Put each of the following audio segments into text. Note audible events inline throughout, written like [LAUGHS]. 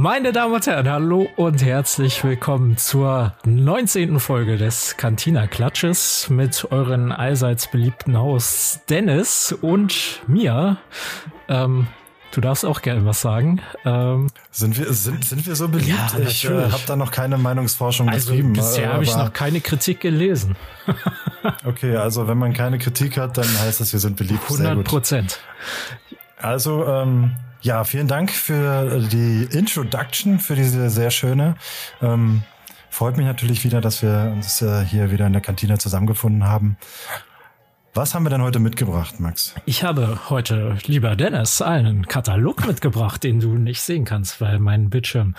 Meine Damen und Herren, hallo und herzlich willkommen zur 19. Folge des Cantina Klatsches mit euren allseits beliebten Hosts Dennis und mir. Ähm, du darfst auch gerne was sagen. Ähm, sind, wir, sind, sind wir so beliebt? Ja, ich äh, habe da noch keine Meinungsforschung also betrieben. Bisher habe ich noch keine Kritik gelesen. [LAUGHS] okay, also wenn man keine Kritik hat, dann heißt das, wir sind beliebt. 100 Prozent. Also, ähm, ja, vielen Dank für die Introduction, für diese sehr schöne. Ähm, freut mich natürlich wieder, dass wir uns äh, hier wieder in der Kantine zusammengefunden haben. Was haben wir denn heute mitgebracht, Max? Ich habe heute, lieber Dennis, einen Katalog mitgebracht, den du nicht sehen kannst, weil mein Bildschirm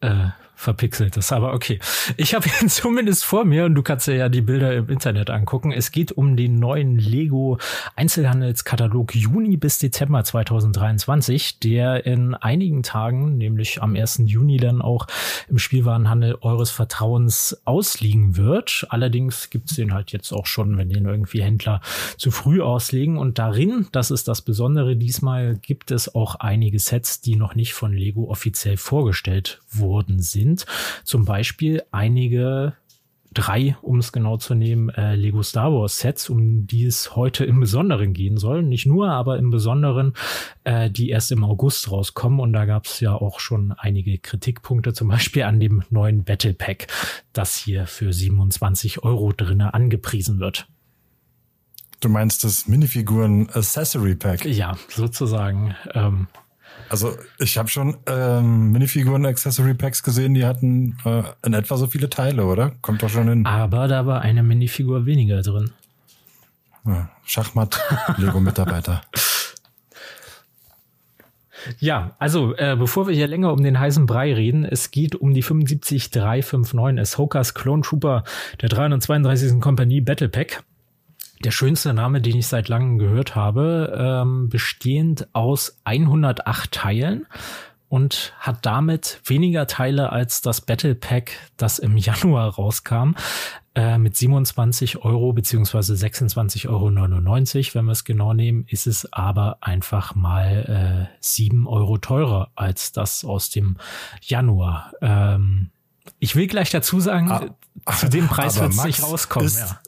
äh, verpixelt ist. Aber okay. Ich habe ihn [LAUGHS] zumindest vor mir und du kannst dir ja die Bilder im Internet angucken. Es geht um den neuen Lego Einzelhandelskatalog Juni bis Dezember 2023, der in einigen Tagen, nämlich am 1. Juni dann auch im Spielwarenhandel eures Vertrauens ausliegen wird. Allerdings gibt es den halt jetzt auch schon, wenn den irgendwie Händler zu früh auslegen. Und darin, das ist das Besondere diesmal, gibt es auch einige Sets, die noch nicht von Lego offiziell vorgestellt worden sind sind. Zum Beispiel einige drei, um es genau zu nehmen, äh, Lego Star Wars Sets, um die es heute im Besonderen gehen soll. Nicht nur, aber im Besonderen, äh, die erst im August rauskommen. Und da gab es ja auch schon einige Kritikpunkte, zum Beispiel an dem neuen Battle Pack, das hier für 27 Euro drinne angepriesen wird. Du meinst das Minifiguren Accessory Pack? Ja, sozusagen. Ähm, also ich habe schon ähm, Minifiguren Accessory Packs gesehen, die hatten äh, in etwa so viele Teile, oder? Kommt doch schon hin. Aber da war eine Minifigur weniger drin. Ja, Schachmatt, Lego-Mitarbeiter. [LAUGHS] Ja, also äh, bevor wir hier länger um den heißen Brei reden, es geht um die 75359 Ahsokas Clone Trooper der 332. Kompanie Battle Pack der schönste Name, den ich seit langem gehört habe, ähm, bestehend aus 108 Teilen und hat damit weniger Teile als das Battle Pack, das im [LAUGHS] Januar rauskam, äh, mit 27 Euro beziehungsweise 26,99 Euro. Wenn wir es genau nehmen, ist es aber einfach mal äh, 7 Euro teurer als das aus dem Januar. Ähm, ich will gleich dazu sagen, ah, zu dem Preis wird es nicht rauskommen. Ist, ja.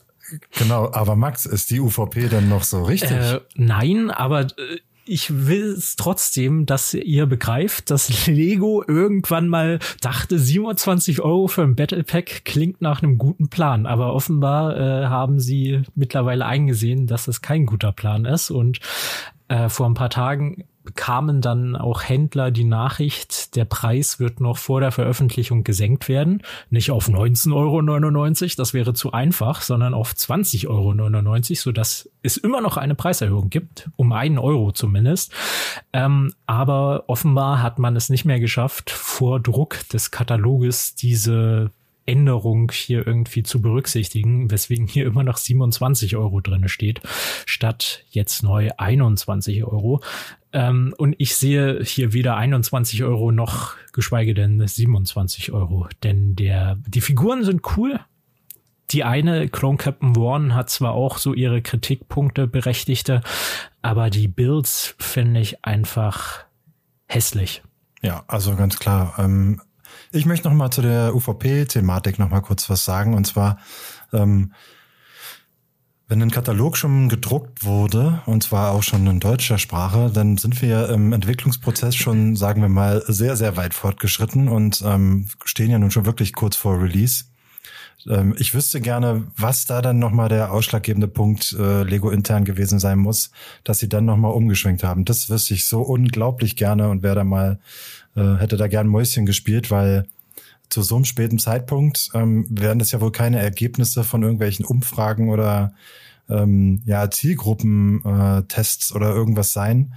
Genau, aber Max, ist die UVP denn noch so richtig? Äh, nein, aber äh, ich will es trotzdem, dass ihr begreift, dass Lego irgendwann mal dachte, 27 Euro für ein Battle Pack klingt nach einem guten Plan. Aber offenbar äh, haben sie mittlerweile eingesehen, dass es kein guter Plan ist. Und äh, vor ein paar Tagen bekamen dann auch Händler die Nachricht, der Preis wird noch vor der Veröffentlichung gesenkt werden. Nicht auf 19,99 Euro, das wäre zu einfach, sondern auf 20,99 Euro, sodass es immer noch eine Preiserhöhung gibt, um einen Euro zumindest. Ähm, aber offenbar hat man es nicht mehr geschafft, vor Druck des Kataloges diese Änderung hier irgendwie zu berücksichtigen, weswegen hier immer noch 27 Euro drinne steht, statt jetzt neu 21 Euro. Ähm, und ich sehe hier weder 21 Euro noch geschweige denn 27 Euro, denn der, die Figuren sind cool. Die eine, Clone Captain Warren, hat zwar auch so ihre Kritikpunkte berechtigte, aber die Builds finde ich einfach hässlich. Ja, also ganz klar. Ähm, ich möchte noch mal zu der UVP-Thematik noch mal kurz was sagen. Und zwar, ähm, wenn ein Katalog schon gedruckt wurde, und zwar auch schon in deutscher Sprache, dann sind wir im Entwicklungsprozess schon, sagen wir mal, sehr, sehr weit fortgeschritten und ähm, stehen ja nun schon wirklich kurz vor Release. Ähm, ich wüsste gerne, was da dann nochmal der ausschlaggebende Punkt äh, Lego intern gewesen sein muss, dass sie dann nochmal umgeschwenkt haben. Das wüsste ich so unglaublich gerne und wäre da mal äh, hätte da gern Mäuschen gespielt, weil zu so einem späten Zeitpunkt ähm, werden das ja wohl keine Ergebnisse von irgendwelchen Umfragen oder ähm, ja Zielgruppentests äh, oder irgendwas sein.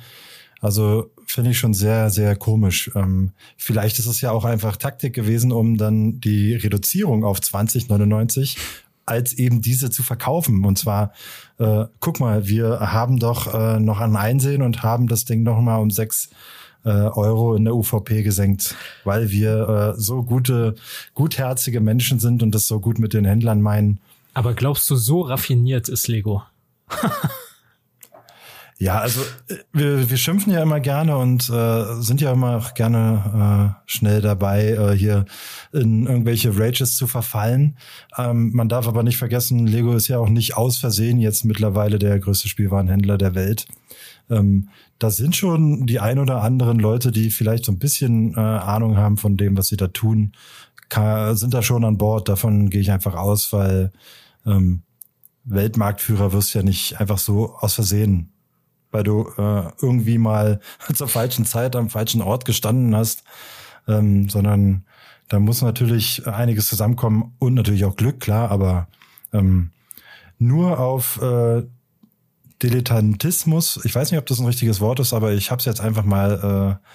Also finde ich schon sehr, sehr komisch. Ähm, vielleicht ist es ja auch einfach Taktik gewesen, um dann die Reduzierung auf 2099 als eben diese zu verkaufen. Und zwar, äh, guck mal, wir haben doch äh, noch ein Einsehen und haben das Ding noch mal um sechs äh, Euro in der UVP gesenkt, weil wir äh, so gute, gutherzige Menschen sind und das so gut mit den Händlern meinen. Aber glaubst du, so raffiniert ist Lego? [LAUGHS] Ja, also äh, wir, wir schimpfen ja immer gerne und äh, sind ja immer auch gerne äh, schnell dabei, äh, hier in irgendwelche Rages zu verfallen. Ähm, man darf aber nicht vergessen, Lego ist ja auch nicht aus Versehen jetzt mittlerweile der größte Spielwarenhändler der Welt. Ähm, da sind schon die ein oder anderen Leute, die vielleicht so ein bisschen äh, Ahnung haben von dem, was sie da tun, kann, sind da schon an Bord. Davon gehe ich einfach aus, weil ähm, Weltmarktführer wirst ja nicht einfach so aus Versehen, weil du äh, irgendwie mal [LAUGHS] zur falschen Zeit am falschen Ort gestanden hast, ähm, sondern da muss natürlich einiges zusammenkommen und natürlich auch Glück, klar, aber ähm, nur auf äh, Dilettantismus, ich weiß nicht, ob das ein richtiges Wort ist, aber ich habe es jetzt einfach mal äh,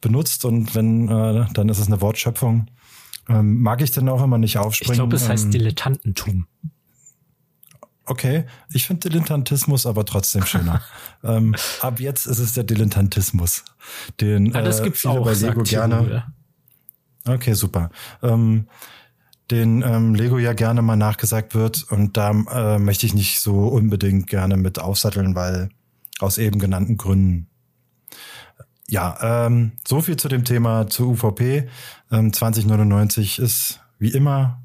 benutzt und wenn, äh, dann ist es eine Wortschöpfung. Ähm, mag ich denn auch immer nicht aufspringen? Ich glaube, es heißt ähm, Dilettantentum. Okay, ich finde Dilettantismus aber trotzdem schöner. [LAUGHS] ähm, ab jetzt ist es der Dilettantismus, den ja, das äh, gibt's viele auch, bei Lego gerne. Okay, super. Ähm, den ähm, Lego ja gerne mal nachgesagt wird. Und da äh, möchte ich nicht so unbedingt gerne mit aufsatteln, weil aus eben genannten Gründen. Ja, ähm, so viel zu dem Thema zur UVP. Ähm, 2099 ist wie immer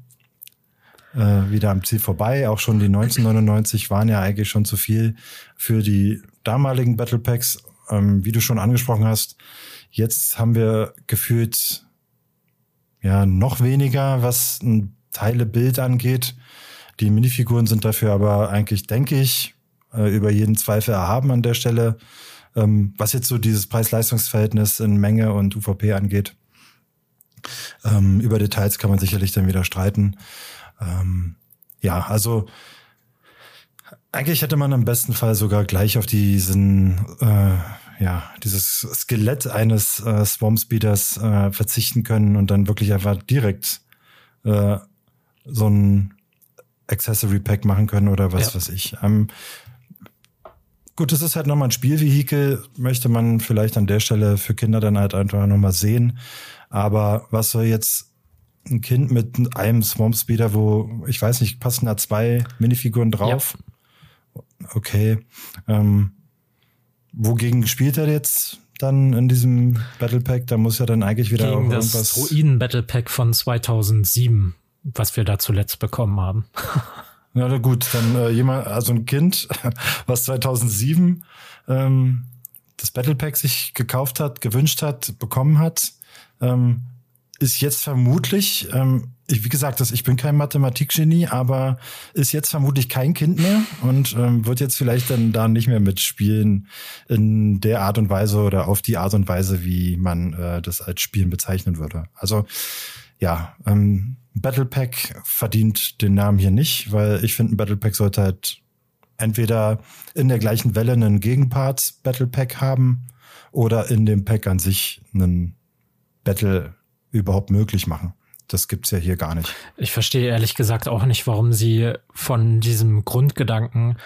äh, wieder am Ziel vorbei. Auch schon die 1999 waren ja eigentlich schon zu viel für die damaligen Battle Packs. Ähm, wie du schon angesprochen hast, jetzt haben wir gefühlt ja noch weniger, was ein Teilebild angeht. Die Minifiguren sind dafür aber eigentlich, denke ich, äh, über jeden Zweifel erhaben an der Stelle. Ähm, was jetzt so dieses Preis-Leistungs-Verhältnis in Menge und UVP angeht. Ähm, über Details kann man sicherlich dann wieder streiten. Ähm, ja, also eigentlich hätte man im besten Fall sogar gleich auf diesen äh, ja, dieses Skelett eines äh, Swamp Speeders äh, verzichten können und dann wirklich einfach direkt äh, so ein Accessory Pack machen können oder was ja. weiß ich. Ähm, gut, das ist halt nochmal ein Spielvehikel, möchte man vielleicht an der Stelle für Kinder dann halt einfach nochmal sehen. Aber was soll jetzt ein Kind mit einem Swamp Speeder, wo, ich weiß nicht, passen da zwei Minifiguren drauf? Ja. Okay. Ähm, wogegen spielt er jetzt dann in diesem Battle Pack? Da muss ja dann eigentlich wieder Gegen irgendwas. Das Druiden Battle Pack von 2007, was wir da zuletzt bekommen haben. [LAUGHS] ja, gut, dann äh, jemand, also ein Kind, [LAUGHS] was 2007 ähm, das Battle Pack sich gekauft hat, gewünscht hat, bekommen hat, ähm, ist jetzt vermutlich, ähm, ich, wie gesagt, das, ich bin kein Mathematikgenie, aber ist jetzt vermutlich kein Kind mehr und ähm, wird jetzt vielleicht dann da nicht mehr mitspielen in der Art und Weise oder auf die Art und Weise, wie man äh, das als Spielen bezeichnen würde. Also ja, ähm, Battle Pack verdient den Namen hier nicht, weil ich finde, ein Battle Pack sollte halt entweder in der gleichen Welle einen Gegenpart Battle Pack haben oder in dem Pack an sich einen Battle überhaupt möglich machen. Das gibt's ja hier gar nicht. Ich verstehe ehrlich gesagt auch nicht, warum sie von diesem Grundgedanken,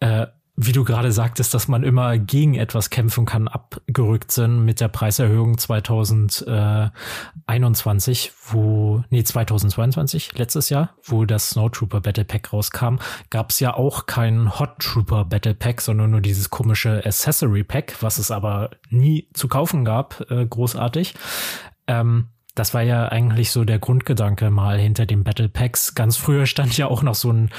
äh, wie du gerade sagtest, dass man immer gegen etwas kämpfen kann, abgerückt sind mit der Preiserhöhung 2021, wo, nee, 2022, letztes Jahr, wo das Snowtrooper Battle Pack rauskam, gab's ja auch kein Hot Trooper Battle Pack, sondern nur dieses komische Accessory Pack, was es aber nie zu kaufen gab, äh, großartig. Ähm, das war ja eigentlich so der Grundgedanke mal hinter den Battle Packs. Ganz früher stand ja auch noch so ein,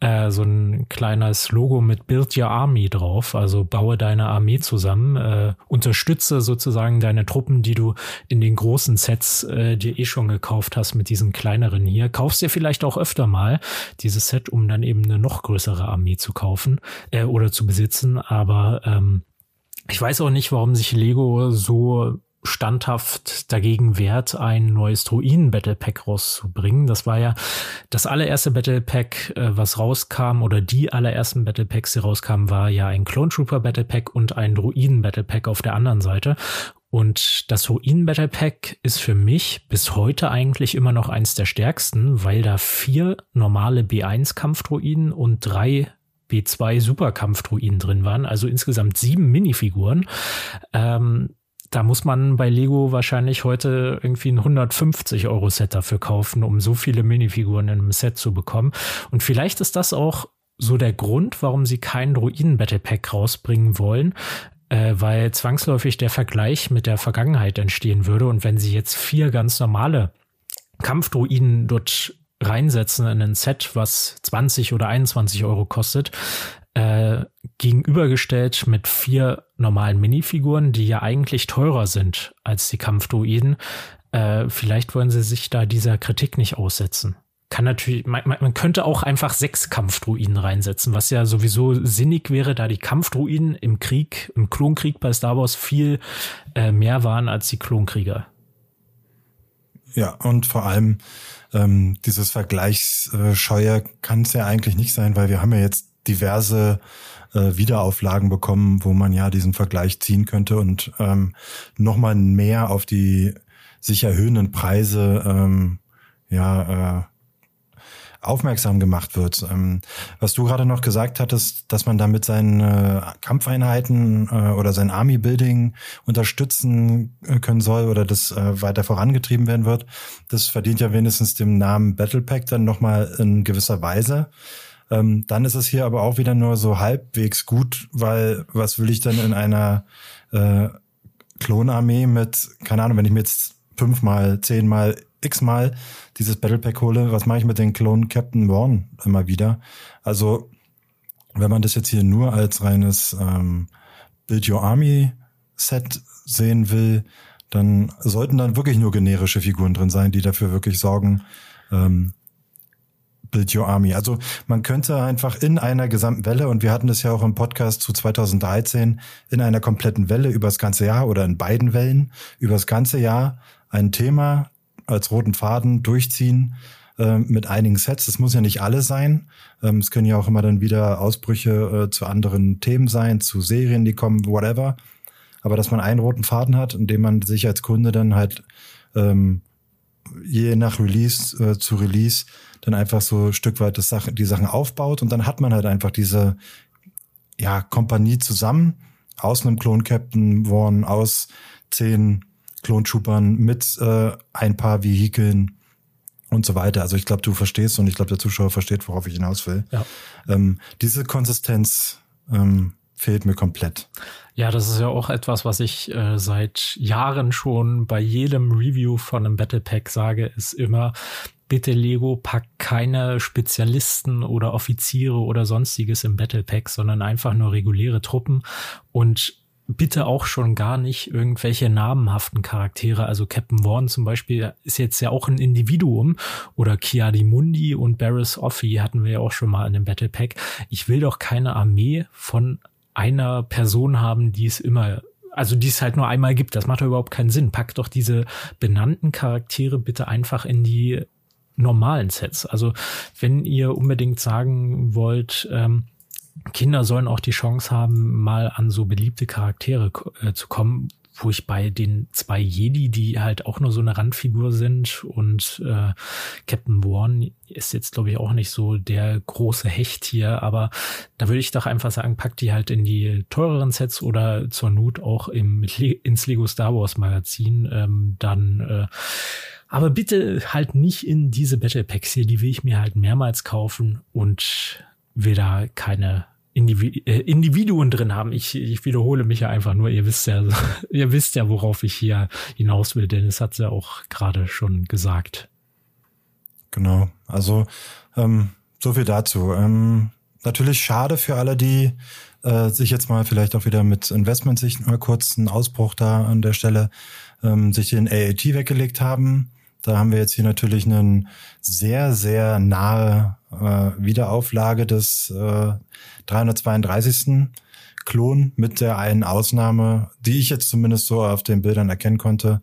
äh, so ein kleines Logo mit Build Your Army drauf. Also baue deine Armee zusammen, äh, unterstütze sozusagen deine Truppen, die du in den großen Sets äh, dir eh schon gekauft hast mit diesen kleineren hier. Kaufst dir vielleicht auch öfter mal dieses Set, um dann eben eine noch größere Armee zu kaufen äh, oder zu besitzen. Aber ähm, ich weiß auch nicht, warum sich Lego so standhaft dagegen wehrt, ein neues Druiden-Battle Pack rauszubringen. Das war ja das allererste Battle Pack, äh, was rauskam, oder die allerersten Battle Packs, die rauskamen, war ja ein Clone Trooper Battle Pack und ein Druiden Battle Pack auf der anderen Seite. Und das Druiden Battle Pack ist für mich bis heute eigentlich immer noch eins der stärksten, weil da vier normale B1 Kampfdruiden und drei B2 Superkampfdruiden drin waren, also insgesamt sieben Minifiguren. Ähm, da muss man bei Lego wahrscheinlich heute irgendwie ein 150 Euro Set dafür kaufen, um so viele Minifiguren in einem Set zu bekommen. Und vielleicht ist das auch so der Grund, warum sie keinen Druiden-Battle Pack rausbringen wollen, äh, weil zwangsläufig der Vergleich mit der Vergangenheit entstehen würde. Und wenn sie jetzt vier ganz normale Kampfdruiden dort reinsetzen in ein Set, was 20 oder 21 Euro kostet, äh, gegenübergestellt mit vier normalen Minifiguren, die ja eigentlich teurer sind als die Kampfdruiden. Äh, vielleicht wollen sie sich da dieser Kritik nicht aussetzen. Kann natürlich, man, man könnte auch einfach sechs Kampfdruiden reinsetzen, was ja sowieso sinnig wäre, da die Kampfdruiden im Krieg, im Klonkrieg bei Star Wars viel äh, mehr waren als die Klonkrieger. Ja, und vor allem ähm, dieses Vergleichsscheuer kann es ja eigentlich nicht sein, weil wir haben ja jetzt diverse äh, Wiederauflagen bekommen, wo man ja diesen Vergleich ziehen könnte und ähm, nochmal mehr auf die sich erhöhenden Preise ähm, ja äh, aufmerksam gemacht wird. Ähm, was du gerade noch gesagt hattest, dass man damit seine Kampfeinheiten äh, oder sein Army-Building unterstützen äh, können soll oder das äh, weiter vorangetrieben werden wird, das verdient ja wenigstens dem Namen Battle Pack dann nochmal in gewisser Weise. Ähm, dann ist es hier aber auch wieder nur so halbwegs gut, weil was will ich denn in einer äh, Klonarmee mit, keine Ahnung, wenn ich mir jetzt fünfmal, zehnmal, x-mal dieses Battle Pack hole, was mache ich mit den Clone Captain Vaughn immer wieder? Also, wenn man das jetzt hier nur als reines ähm, Build Your Army Set sehen will, dann sollten dann wirklich nur generische Figuren drin sein, die dafür wirklich sorgen, ähm, Build Your Army. Also man könnte einfach in einer gesamten Welle, und wir hatten das ja auch im Podcast zu 2013, in einer kompletten Welle übers ganze Jahr oder in beiden Wellen übers ganze Jahr ein Thema als roten Faden durchziehen äh, mit einigen Sets. Das muss ja nicht alles sein. Ähm, es können ja auch immer dann wieder Ausbrüche äh, zu anderen Themen sein, zu Serien, die kommen, whatever. Aber dass man einen roten Faden hat, indem man sich als Kunde dann halt ähm, je nach Release äh, zu Release dann einfach so ein Stück weit das Sache, die Sachen aufbaut und dann hat man halt einfach diese ja Kompanie zusammen aus einem Clone Captain Warren aus zehn Klonschuppern mit äh, ein paar Vehikeln und so weiter. Also ich glaube, du verstehst und ich glaube, der Zuschauer versteht, worauf ich hinaus will. Ja. Ähm, diese Konsistenz ähm, fehlt mir komplett. Ja, das ist ja auch etwas, was ich äh, seit Jahren schon bei jedem Review von einem Battle Pack sage, ist immer, bitte Lego, pack keine Spezialisten oder Offiziere oder sonstiges im Battle Pack, sondern einfach nur reguläre Truppen und bitte auch schon gar nicht irgendwelche namenhaften Charaktere. Also Captain Vaughn zum Beispiel ist jetzt ja auch ein Individuum oder Kiadi Mundi und Barris Offi hatten wir ja auch schon mal in dem Battle Pack. Ich will doch keine Armee von einer Person haben, die es immer also die es halt nur einmal gibt. Das macht doch überhaupt keinen Sinn. Packt doch diese benannten Charaktere bitte einfach in die normalen Sets. Also wenn ihr unbedingt sagen wollt, ähm, Kinder sollen auch die Chance haben, mal an so beliebte Charaktere äh, zu kommen, wo ich bei den zwei Jedi, die halt auch nur so eine Randfigur sind und äh, Captain Warren ist jetzt glaube ich auch nicht so der große Hecht hier, aber da würde ich doch einfach sagen, packt die halt in die teureren Sets oder zur Not auch im ins Lego Star Wars Magazin, ähm, dann äh, aber bitte halt nicht in diese Battle Packs hier, die will ich mir halt mehrmals kaufen und will da keine Individu äh, Individuen drin haben. Ich, ich wiederhole mich ja einfach nur. Ihr wisst ja, [LAUGHS] ihr wisst ja, worauf ich hier hinaus will, denn es hat ja auch gerade schon gesagt. Genau. Also ähm, so viel dazu. Ähm, natürlich schade für alle, die äh, sich jetzt mal vielleicht auch wieder mit Investment sich mal kurz einen Ausbruch da an der Stelle ähm, sich den AAT weggelegt haben. Da haben wir jetzt hier natürlich einen sehr, sehr nahe äh, Wiederauflage des äh, 332. Klon mit der einen Ausnahme, die ich jetzt zumindest so auf den Bildern erkennen konnte,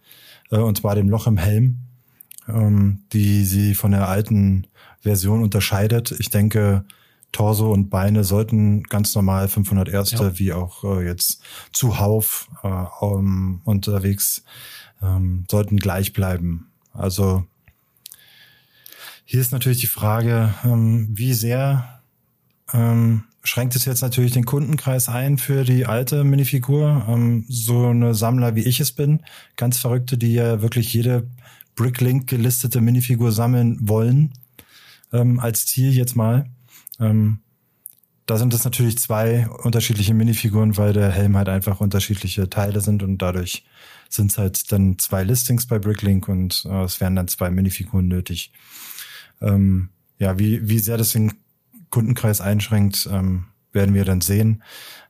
äh, und zwar dem Loch im Helm, ähm, die sie von der alten Version unterscheidet. Ich denke, Torso und Beine sollten ganz normal 500 Erste ja. wie auch äh, jetzt zuhauf äh, um, unterwegs ähm, sollten gleich bleiben. Also hier ist natürlich die Frage, ähm, wie sehr ähm, schränkt es jetzt natürlich den Kundenkreis ein für die alte Minifigur. Ähm, so eine Sammler wie ich es bin, ganz Verrückte, die ja wirklich jede Bricklink gelistete Minifigur sammeln wollen, ähm, als Ziel jetzt mal. Ähm, da sind es natürlich zwei unterschiedliche Minifiguren, weil der Helm halt einfach unterschiedliche Teile sind und dadurch sind es halt dann zwei Listings bei Bricklink und äh, es wären dann zwei Minifiguren nötig. Ähm, ja, wie, wie sehr das den Kundenkreis einschränkt, ähm, werden wir dann sehen.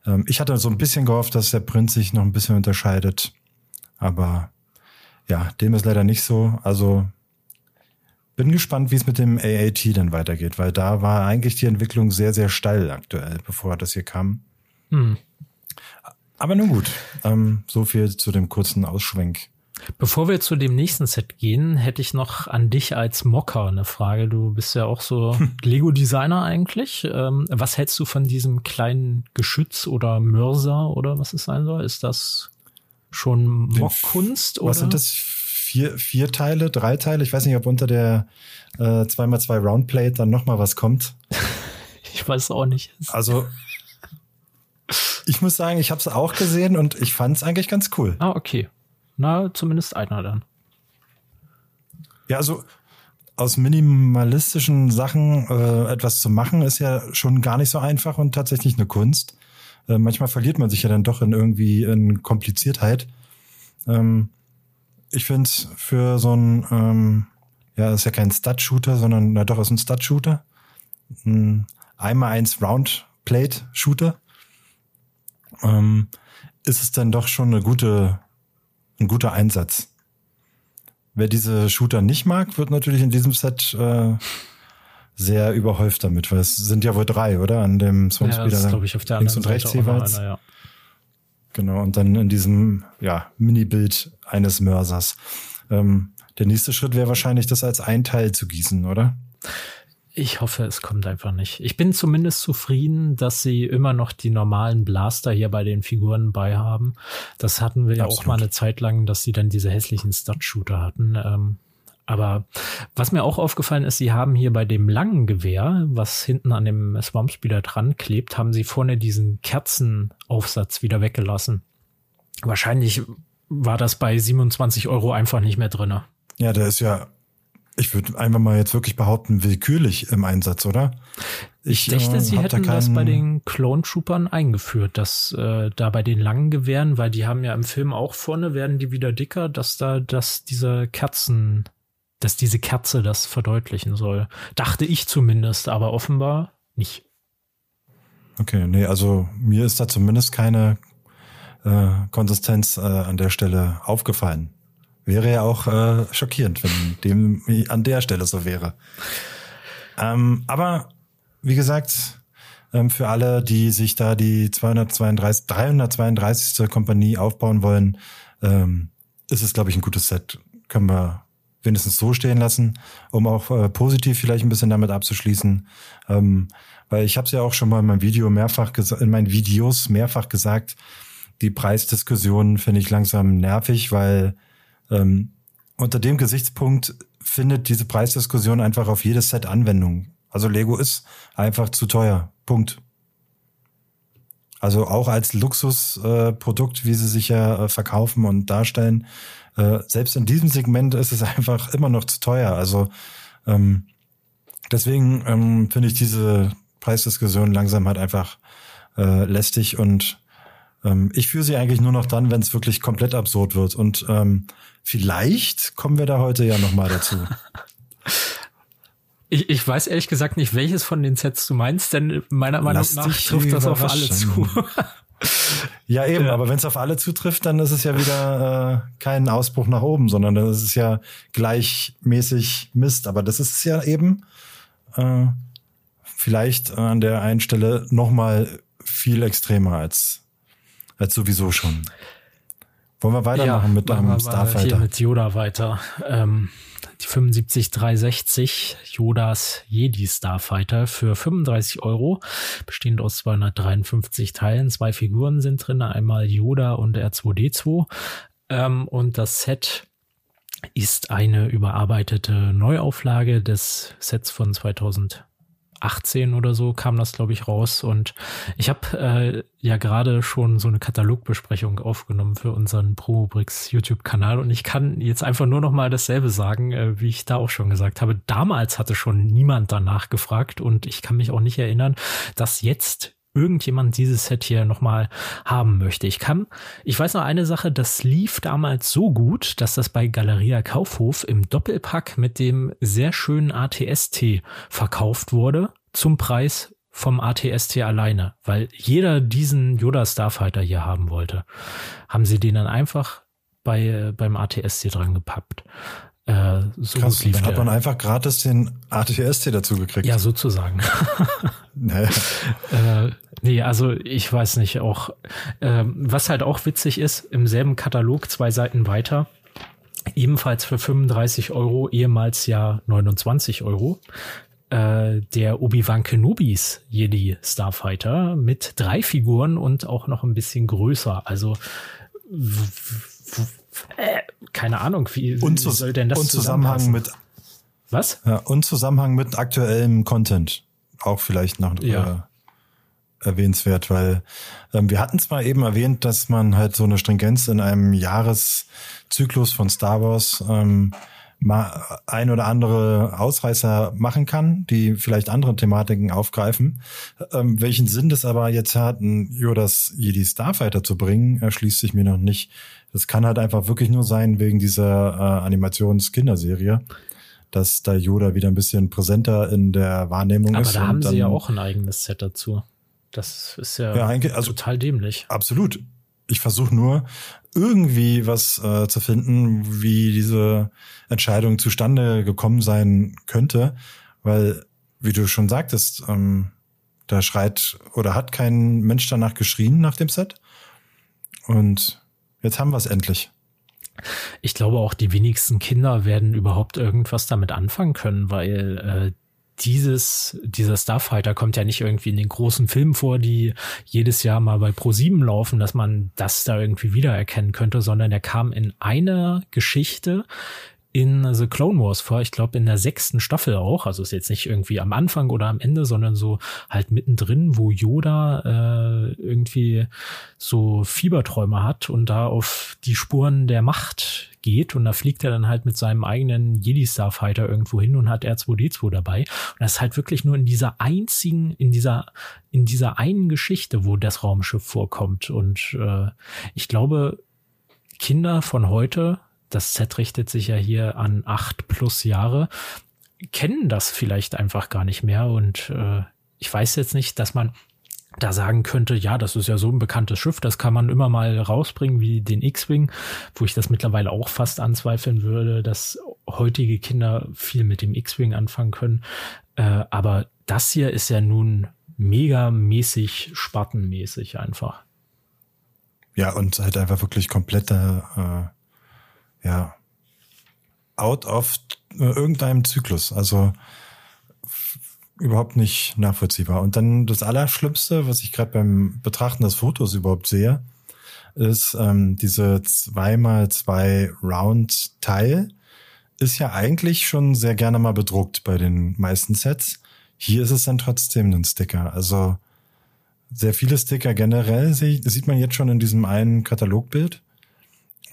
Ähm, ich hatte so ein bisschen gehofft, dass der Print sich noch ein bisschen unterscheidet, aber ja, dem ist leider nicht so. Also bin gespannt, wie es mit dem AAT dann weitergeht, weil da war eigentlich die Entwicklung sehr, sehr steil aktuell, bevor das hier kam. Hm. Aber nun gut, ähm, so viel zu dem kurzen Ausschwenk. Bevor wir zu dem nächsten Set gehen, hätte ich noch an dich als Mocker eine Frage. Du bist ja auch so [LAUGHS] Lego-Designer eigentlich. Ähm, was hältst du von diesem kleinen Geschütz oder Mörser oder was es sein soll? Ist das schon Mockkunst? Was sind das? Vier, vier Teile, drei Teile? Ich weiß nicht, ob unter der äh, 2x2 Roundplate dann nochmal was kommt. [LAUGHS] ich weiß auch nicht. Also ich muss sagen, ich habe es auch gesehen und ich fand es eigentlich ganz cool. Ah, okay. Na, zumindest einer dann. Ja, also aus minimalistischen Sachen äh, etwas zu machen, ist ja schon gar nicht so einfach und tatsächlich eine Kunst. Äh, manchmal verliert man sich ja dann doch in irgendwie in Kompliziertheit. Ähm, ich finde es für so ein, ähm, ja, ist ja kein Stud-Shooter, sondern na doch ist ein Stud-Shooter. Ein einmal eins Round-Plate-Shooter ähm, ist es dann doch schon eine gute, ein guter Einsatz. Wer diese Shooter nicht mag, wird natürlich in diesem Set äh, sehr überhäuft damit, weil es sind ja wohl drei, oder? An dem Swamspeeder ja, ich, auf der links und rechts jeweils. Einer, ja. Genau, und dann in diesem ja, Mini-Bild eines Mörsers. Ähm, der nächste Schritt wäre wahrscheinlich, das als ein Teil zu gießen, oder? Ich hoffe, es kommt einfach nicht. Ich bin zumindest zufrieden, dass sie immer noch die normalen Blaster hier bei den Figuren bei haben. Das hatten wir ja auch mal eine Zeit lang, dass sie dann diese hässlichen Stud-Shooter hatten. Ähm, aber was mir auch aufgefallen ist, sie haben hier bei dem langen Gewehr, was hinten an dem Swampspeeder dran klebt, haben sie vorne diesen Kerzenaufsatz wieder weggelassen. Wahrscheinlich war das bei 27 Euro einfach nicht mehr drinne. Ja, der ist ja ich würde einfach mal jetzt wirklich behaupten, willkürlich im Einsatz, oder? Ich, ich dachte, äh, sie hätten da das bei den Clone Troopern eingeführt, dass äh, da bei den langen Gewehren, weil die haben ja im Film auch vorne, werden die wieder dicker, dass da, dass diese Kerzen, dass diese Kerze das verdeutlichen soll. Dachte ich zumindest, aber offenbar nicht. Okay, nee, also mir ist da zumindest keine äh, Konsistenz äh, an der Stelle aufgefallen. Wäre ja auch äh, schockierend, wenn dem an der Stelle so wäre. Ähm, aber wie gesagt, ähm, für alle, die sich da die 232, 332. Kompanie aufbauen wollen, ähm, ist es, glaube ich, ein gutes Set. Können wir wenigstens so stehen lassen, um auch äh, positiv vielleicht ein bisschen damit abzuschließen. Ähm, weil ich habe es ja auch schon mal in meinem Video mehrfach in meinen Videos mehrfach gesagt, die Preisdiskussion finde ich langsam nervig, weil ähm, unter dem Gesichtspunkt findet diese Preisdiskussion einfach auf jedes Set Anwendung. Also Lego ist einfach zu teuer. Punkt. Also auch als Luxusprodukt, äh, wie sie sich ja äh, verkaufen und darstellen, äh, selbst in diesem Segment ist es [LAUGHS] einfach immer noch zu teuer. Also ähm, deswegen ähm, finde ich diese Preisdiskussion langsam halt einfach äh, lästig und ähm, ich führe sie eigentlich nur noch dann, wenn es wirklich komplett absurd wird. Und ähm, vielleicht kommen wir da heute ja noch mal dazu. [LAUGHS] Ich, ich weiß ehrlich gesagt nicht, welches von den Sets du meinst, denn meiner Meinung Lass nach trifft das auf alle zu. [LAUGHS] ja, eben, ja. aber wenn es auf alle zutrifft, dann ist es ja wieder äh, kein Ausbruch nach oben, sondern dann ist es ja gleichmäßig Mist. Aber das ist ja eben äh, vielleicht an der einen Stelle noch mal viel extremer als als sowieso schon. Wollen wir weitermachen ja, mit einem Starfighter? Hier mit Yoda weiter. Ähm, die 75360 Yodas Jedi Starfighter für 35 Euro, bestehend aus 253 Teilen. Zwei Figuren sind drin, einmal Yoda und R2D2. Ähm, und das Set ist eine überarbeitete Neuauflage des Sets von 2000 2018 oder so kam das, glaube ich, raus. Und ich habe äh, ja gerade schon so eine Katalogbesprechung aufgenommen für unseren Promobrix YouTube-Kanal. Und ich kann jetzt einfach nur noch mal dasselbe sagen, äh, wie ich da auch schon gesagt habe. Damals hatte schon niemand danach gefragt und ich kann mich auch nicht erinnern, dass jetzt irgendjemand dieses Set hier nochmal haben möchte. Ich kann, ich weiß noch eine Sache, das lief damals so gut, dass das bei Galeria Kaufhof im Doppelpack mit dem sehr schönen ATST verkauft wurde zum Preis vom ATST alleine, weil jeder diesen Yoda Starfighter hier haben wollte. Haben sie den dann einfach bei, beim ATST dran gepappt. Äh, so Krass, dann hat man einfach gratis den ATST dazu gekriegt. Ja, sozusagen. [LAUGHS] naja. äh, nee, also ich weiß nicht, auch äh, was halt auch witzig ist, im selben Katalog, zwei Seiten weiter, ebenfalls für 35 Euro, ehemals ja 29 Euro, äh, der Obi-Wan Kenobis Jedi Starfighter mit drei Figuren und auch noch ein bisschen größer. Also äh, keine Ahnung, wie, wie soll denn das und Zusammenhang mit was? Ja, und Zusammenhang mit aktuellem Content auch vielleicht noch ja. äh, erwähnenswert, weil ähm, wir hatten zwar eben erwähnt, dass man halt so eine Stringenz in einem Jahreszyklus von Star Wars ähm, mal ein oder andere Ausreißer machen kann, die vielleicht andere Thematiken aufgreifen. Ähm, welchen Sinn das aber jetzt hat, ein Yodas Jedi Starfighter zu bringen, erschließt sich mir noch nicht. Das kann halt einfach wirklich nur sein wegen dieser äh, Animations-Kinderserie, dass da Yoda wieder ein bisschen präsenter in der Wahrnehmung Aber ist. Aber da haben sie ja auch ein eigenes Set dazu. Das ist ja, ja also, total dämlich. Absolut. Ich versuche nur irgendwie was äh, zu finden, wie diese Entscheidung zustande gekommen sein könnte, weil, wie du schon sagtest, ähm, da schreit oder hat kein Mensch danach geschrien nach dem Set. Und Jetzt haben wir es endlich. Ich glaube auch, die wenigsten Kinder werden überhaupt irgendwas damit anfangen können, weil äh, dieses, dieser Starfighter kommt ja nicht irgendwie in den großen Filmen vor, die jedes Jahr mal bei Pro7 laufen, dass man das da irgendwie wiedererkennen könnte, sondern er kam in einer Geschichte, in The Clone Wars vor, ich glaube in der sechsten Staffel auch, also ist jetzt nicht irgendwie am Anfang oder am Ende, sondern so halt mittendrin, wo Yoda äh, irgendwie so Fieberträume hat und da auf die Spuren der Macht geht. Und da fliegt er dann halt mit seinem eigenen Jedi Starfighter irgendwo hin und hat R2D2 dabei. Und das ist halt wirklich nur in dieser einzigen, in dieser in dieser einen Geschichte, wo das Raumschiff vorkommt. Und äh, ich glaube Kinder von heute das Set richtet sich ja hier an acht plus Jahre, kennen das vielleicht einfach gar nicht mehr. Und äh, ich weiß jetzt nicht, dass man da sagen könnte, ja, das ist ja so ein bekanntes Schiff, das kann man immer mal rausbringen wie den X-Wing, wo ich das mittlerweile auch fast anzweifeln würde, dass heutige Kinder viel mit dem X-Wing anfangen können. Äh, aber das hier ist ja nun megamäßig spartenmäßig einfach. Ja, und halt einfach wirklich komplette äh, ja, out of äh, irgendeinem Zyklus. Also überhaupt nicht nachvollziehbar. Und dann das Allerschlimmste, was ich gerade beim Betrachten des Fotos überhaupt sehe, ist ähm, diese zweimal zwei Round Teil ist ja eigentlich schon sehr gerne mal bedruckt bei den meisten Sets. Hier ist es dann trotzdem ein Sticker. Also sehr viele Sticker generell sieht man jetzt schon in diesem einen Katalogbild.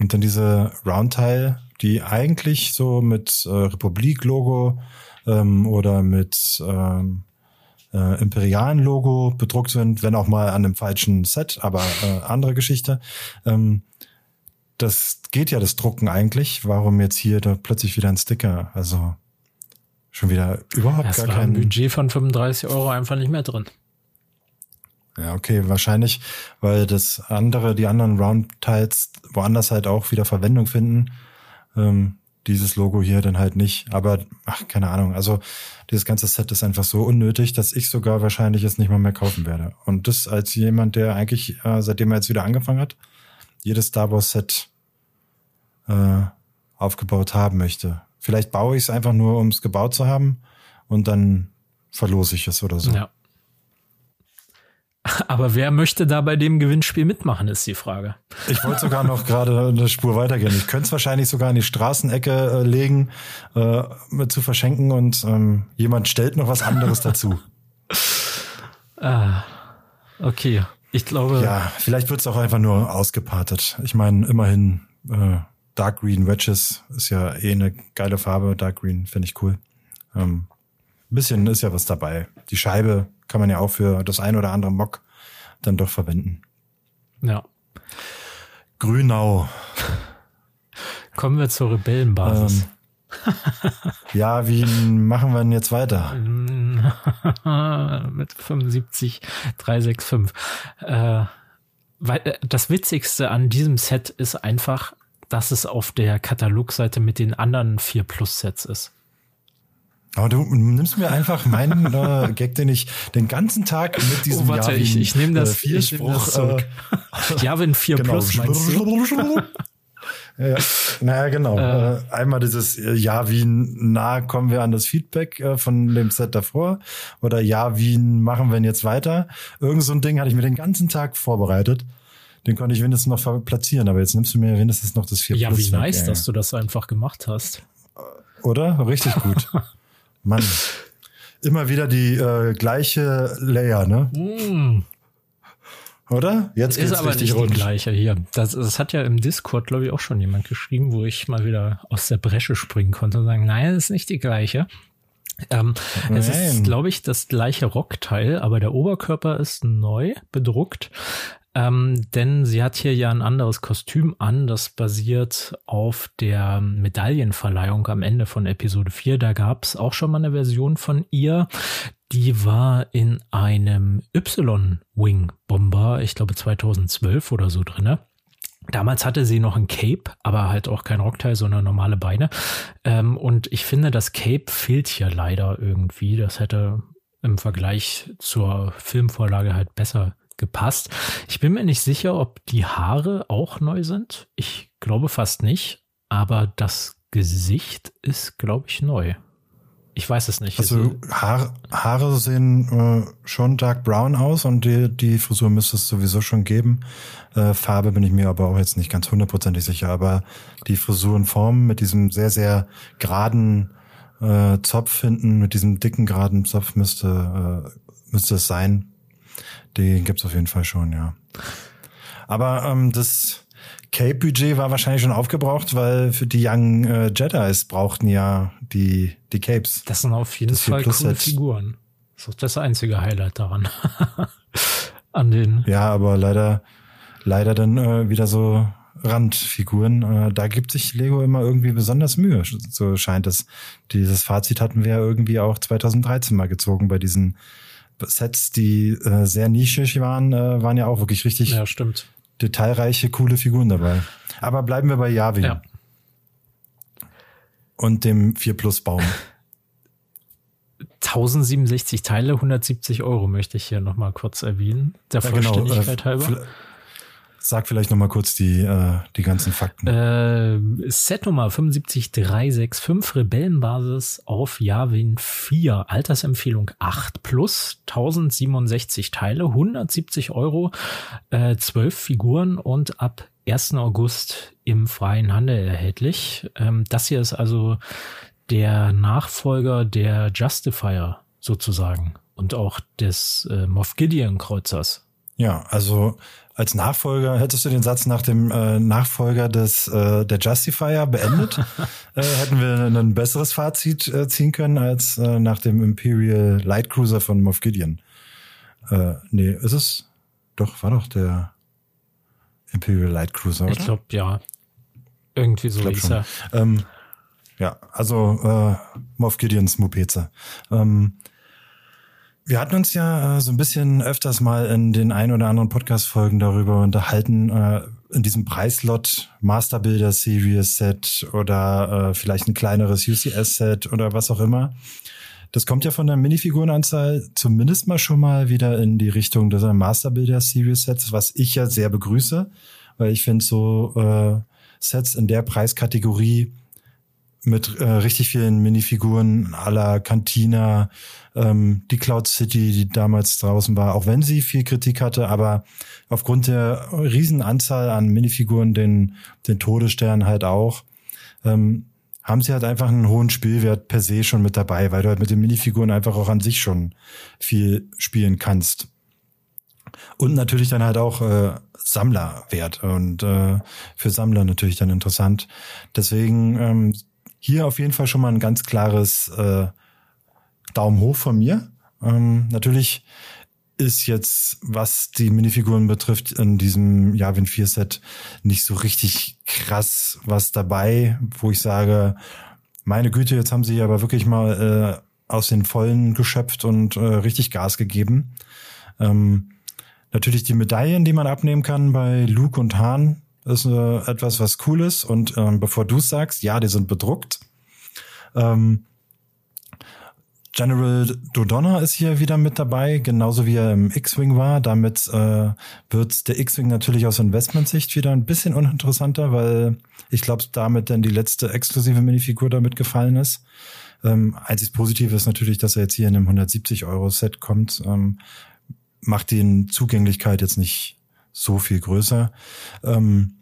Und dann diese Roundteil, die eigentlich so mit äh, Republik-Logo ähm, oder mit ähm, äh, imperialen Logo bedruckt sind, wenn auch mal an einem falschen Set, aber äh, andere Geschichte. Ähm, das geht ja das Drucken eigentlich. Warum jetzt hier da plötzlich wieder ein Sticker? Also schon wieder überhaupt das gar war kein Budget von 35 Euro einfach nicht mehr drin. Ja, okay, wahrscheinlich, weil das andere, die anderen Round-Teils woanders halt auch wieder Verwendung finden. Ähm, dieses Logo hier dann halt nicht. Aber, ach, keine Ahnung. Also, dieses ganze Set ist einfach so unnötig, dass ich sogar wahrscheinlich es nicht mal mehr kaufen werde. Und das als jemand, der eigentlich, äh, seitdem er jetzt wieder angefangen hat, jedes Star Wars Set äh, aufgebaut haben möchte. Vielleicht baue ich es einfach nur, um es gebaut zu haben und dann verlose ich es oder so. Ja. [LAUGHS] Aber wer möchte da bei dem Gewinnspiel mitmachen, ist die Frage. Ich wollte sogar noch gerade eine Spur weitergehen. Ich könnte es wahrscheinlich sogar in die Straßenecke äh, legen, äh, mit zu verschenken und ähm, jemand stellt noch was anderes dazu. [LAUGHS] Ah, okay. Ich glaube. Ja, vielleicht wird es auch einfach nur ausgepartet. Ich meine, immerhin äh, Dark Green Wedges ist ja eh eine geile Farbe. Dark Green finde ich cool. Ähm, ein bisschen ist ja was dabei. Die Scheibe kann man ja auch für das ein oder andere Mock dann doch verwenden. Ja. Grünau. Kommen wir zur Rebellenbasis. Ähm, ja, wie machen wir denn jetzt weiter? [LAUGHS] Mit 75, 365. Äh, weil, äh, das Witzigste an diesem Set ist einfach, dass es auf der Katalogseite mit den anderen 4 Plus Sets ist. Aber du nimmst mir einfach meinen äh, Gag, den ich den ganzen Tag mit diesem oh, warte, Javin, ich, ich nehme das, äh, ich nehm das zurück. Äh, [LAUGHS] Javin 4 genau. Plus meinst du? Ja, naja, genau. Äh, äh, Einmal dieses äh, Ja, wie nah kommen wir an das Feedback äh, von dem Set davor? Oder Ja, wie machen wir denn jetzt weiter? Irgend so ein Ding hatte ich mir den ganzen Tag vorbereitet. Den konnte ich wenigstens noch platzieren, aber jetzt nimmst du mir wenigstens noch das 4 Ja, wie nice, dass du das einfach gemacht hast. Oder? Richtig gut. [LAUGHS] Mann. Immer wieder die äh, gleiche Layer, ne? Mm. Oder? Jetzt geht's ist aber richtig nicht rund. die gleiche hier. Das, das hat ja im Discord, glaube ich, auch schon jemand geschrieben, wo ich mal wieder aus der Bresche springen konnte und sagen, nein, das ist nicht die gleiche. Ähm, es ist, glaube ich, das gleiche Rockteil, aber der Oberkörper ist neu bedruckt. Ähm, denn sie hat hier ja ein anderes Kostüm an, das basiert auf der Medaillenverleihung am Ende von Episode 4. Da gab es auch schon mal eine Version von ihr. Die war in einem Y-Wing-Bomber, ich glaube 2012 oder so drinne. Damals hatte sie noch ein Cape, aber halt auch kein Rockteil, sondern normale Beine. Ähm, und ich finde, das Cape fehlt hier leider irgendwie. Das hätte im Vergleich zur Filmvorlage halt besser gepasst. Ich bin mir nicht sicher, ob die Haare auch neu sind. Ich glaube fast nicht, aber das Gesicht ist, glaube ich, neu. Ich weiß es nicht. Also Haare, Haare sehen äh, schon dark brown aus und die, die Frisur müsste es sowieso schon geben. Äh, Farbe bin ich mir aber auch jetzt nicht ganz hundertprozentig sicher. Aber die Frisurenform mit diesem sehr, sehr geraden äh, Zopf hinten, mit diesem dicken, geraden Zopf müsste, äh, müsste es sein. Den gibt's auf jeden Fall schon, ja. Aber ähm, das Cape-Budget war wahrscheinlich schon aufgebraucht, weil für die Young äh, Jedis brauchten ja die, die Capes. Das sind auf jeden das Fall coole Figuren. Das ist auch das einzige Highlight daran. [LAUGHS] An den. Ja, aber leider, leider dann äh, wieder so Randfiguren. Äh, da gibt sich Lego immer irgendwie besonders Mühe, so scheint es. Dieses Fazit hatten wir irgendwie auch 2013 mal gezogen bei diesen Sets, die äh, sehr nischig waren, äh, waren ja auch wirklich richtig ja, stimmt. detailreiche, coole Figuren dabei. Aber bleiben wir bei Yavin. Ja. Und dem 4 Plus Baum. 1067 Teile, 170 Euro möchte ich hier nochmal kurz erwähnen. Der ja, genau. Vollständigkeit genau. halber. Sag vielleicht noch mal kurz die, äh, die ganzen Fakten. Äh, Set Nummer 75365, Rebellenbasis auf Yavin 4, Altersempfehlung 8 plus, 1067 Teile, 170 Euro, äh, 12 Figuren und ab 1. August im freien Handel erhältlich. Ähm, das hier ist also der Nachfolger der Justifier sozusagen und auch des äh, Moff Gideon Kreuzers. Ja, also als Nachfolger, hättest du den Satz nach dem äh, Nachfolger des äh, der Justifier beendet, [LAUGHS] äh, hätten wir ein besseres Fazit äh, ziehen können als äh, nach dem Imperial Light Cruiser von Moff Gideon. Äh, nee, ist es? Doch, war doch der Imperial Light Cruiser, oder? Ich glaube, ja. Irgendwie so hieß er. Ähm, ja, also äh, Moff Gideons Mupeze. Ähm, wir hatten uns ja äh, so ein bisschen öfters mal in den ein oder anderen Podcast-Folgen darüber unterhalten, äh, in diesem Preislot Master Builder Series Set oder äh, vielleicht ein kleineres UCS Set oder was auch immer. Das kommt ja von der Minifigurenanzahl zumindest mal schon mal wieder in die Richtung des Master Builder Series Sets, was ich ja sehr begrüße, weil ich finde so äh, Sets in der Preiskategorie mit äh, richtig vielen Minifiguren la Cantina, ähm, die Cloud City, die damals draußen war, auch wenn sie viel Kritik hatte, aber aufgrund der riesen Anzahl an Minifiguren, den, den Todesstern halt auch, ähm, haben sie halt einfach einen hohen Spielwert per se schon mit dabei, weil du halt mit den Minifiguren einfach auch an sich schon viel spielen kannst. Und natürlich dann halt auch äh, Sammlerwert und äh, für Sammler natürlich dann interessant. Deswegen ähm, hier auf jeden Fall schon mal ein ganz klares äh, Daumen hoch von mir. Ähm, natürlich ist jetzt, was die Minifiguren betrifft, in diesem Javin 4 Set nicht so richtig krass was dabei, wo ich sage, meine Güte, jetzt haben sie aber wirklich mal äh, aus den Vollen geschöpft und äh, richtig Gas gegeben. Ähm, natürlich die Medaillen, die man abnehmen kann bei Luke und Hahn, ist äh, etwas, was cool ist. Und ähm, bevor du sagst, ja, die sind bedruckt. Ähm, General Dodonna ist hier wieder mit dabei, genauso wie er im X-Wing war. Damit äh, wird der X-Wing natürlich aus Investmentsicht wieder ein bisschen uninteressanter, weil ich glaube, damit dann die letzte exklusive Minifigur damit gefallen ist. Ähm, einzig Positive ist natürlich, dass er jetzt hier in einem 170-Euro-Set kommt. Ähm, macht die Zugänglichkeit jetzt nicht so viel größer. Ähm,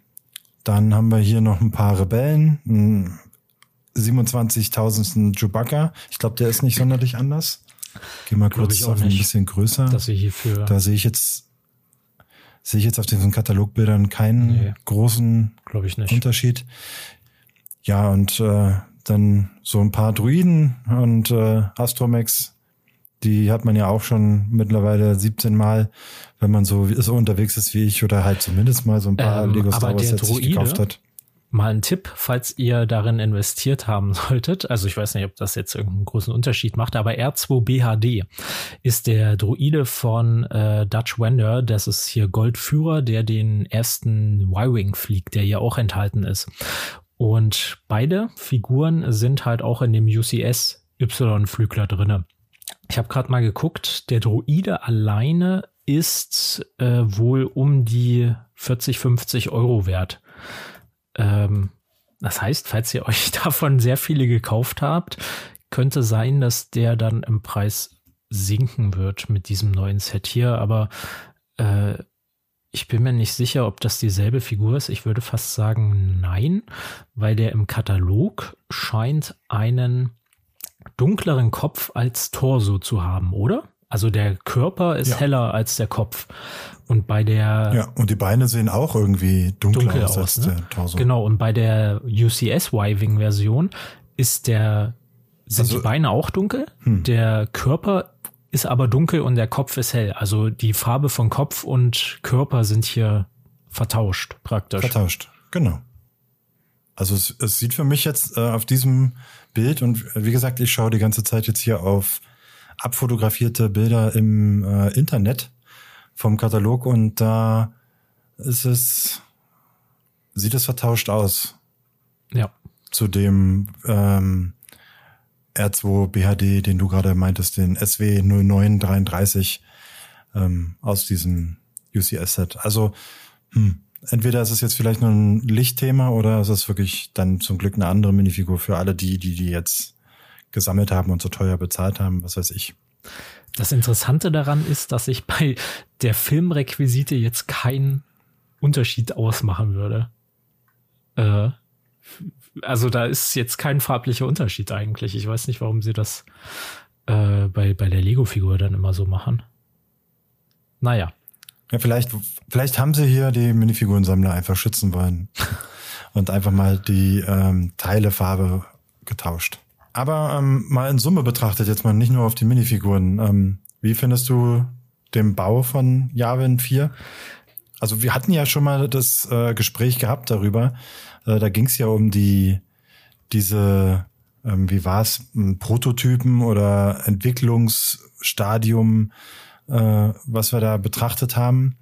dann haben wir hier noch ein paar Rebellen. 27.000. Chewbacca. Ich glaube, der ist nicht sonderlich anders. Geh mal kurz auf ein bisschen größer. Dass ich hierfür da sehe ich jetzt sehe ich jetzt auf diesen Katalogbildern keinen nee, großen Unterschied. Ja, und äh, dann so ein paar Druiden und äh, Astromex, die hat man ja auch schon mittlerweile 17 Mal, wenn man so, so unterwegs ist wie ich oder halt zumindest mal so ein paar ähm, Lego Star Wars Sets gekauft hat. Mal ein Tipp, falls ihr darin investiert haben [LAUGHS] solltet. Also ich weiß nicht, ob das jetzt irgendeinen großen Unterschied macht, aber R2BHD ist der Druide von äh, Dutch Wender. Das ist hier Goldführer, der den ersten Y-Wing fliegt, der hier auch enthalten ist. Und beide Figuren sind halt auch in dem UCS Y-Flügler drinne. Ich habe gerade mal geguckt, der Druide alleine ist äh, wohl um die 40, 50 Euro wert. Ähm, das heißt, falls ihr [LAUGHS] euch davon sehr viele gekauft habt, könnte sein, dass der dann im Preis sinken wird mit diesem neuen Set hier. Aber äh, ich bin mir nicht sicher, ob das dieselbe Figur ist. Ich würde fast sagen nein, weil der im Katalog scheint einen dunkleren Kopf als Torso zu haben, oder? Also der Körper ist ja. heller als der Kopf. Und bei der Ja, und die Beine sehen auch irgendwie dunkler dunkel aus, als ne? der Torso. Genau, und bei der UCS Y-Wing Version ist der sind also, die Beine auch dunkel, hm. der Körper ist aber dunkel und der Kopf ist hell. Also die Farbe von Kopf und Körper sind hier vertauscht praktisch. Vertauscht, genau. Also es, es sieht für mich jetzt äh, auf diesem Bild und wie gesagt, ich schaue die ganze Zeit jetzt hier auf abfotografierte Bilder im äh, Internet vom Katalog und da ist es, sieht es vertauscht aus. Ja. Zu dem ähm, R2 BHD, den du gerade meintest, den SW 0933 ähm, aus diesem UCS-Set. Also hm, entweder ist es jetzt vielleicht nur ein Lichtthema oder ist es wirklich dann zum Glück eine andere Minifigur für alle die, die die jetzt gesammelt haben und so teuer bezahlt haben, was weiß ich. Das Interessante daran ist, dass ich bei der Filmrequisite jetzt keinen Unterschied ausmachen würde. Äh, also da ist jetzt kein farblicher Unterschied eigentlich. Ich weiß nicht, warum sie das äh, bei, bei der Lego-Figur dann immer so machen. Naja. Ja, vielleicht, vielleicht haben sie hier die Minifigurensammler einfach schützen wollen [LAUGHS] und einfach mal die ähm, Teilefarbe getauscht. Aber ähm, mal in Summe betrachtet, jetzt mal nicht nur auf die Minifiguren. Ähm, wie findest du den Bau von Yavin 4? Also wir hatten ja schon mal das äh, Gespräch gehabt darüber. Äh, da ging es ja um die diese, ähm, wie war es, Prototypen oder Entwicklungsstadium, äh, was wir da betrachtet haben.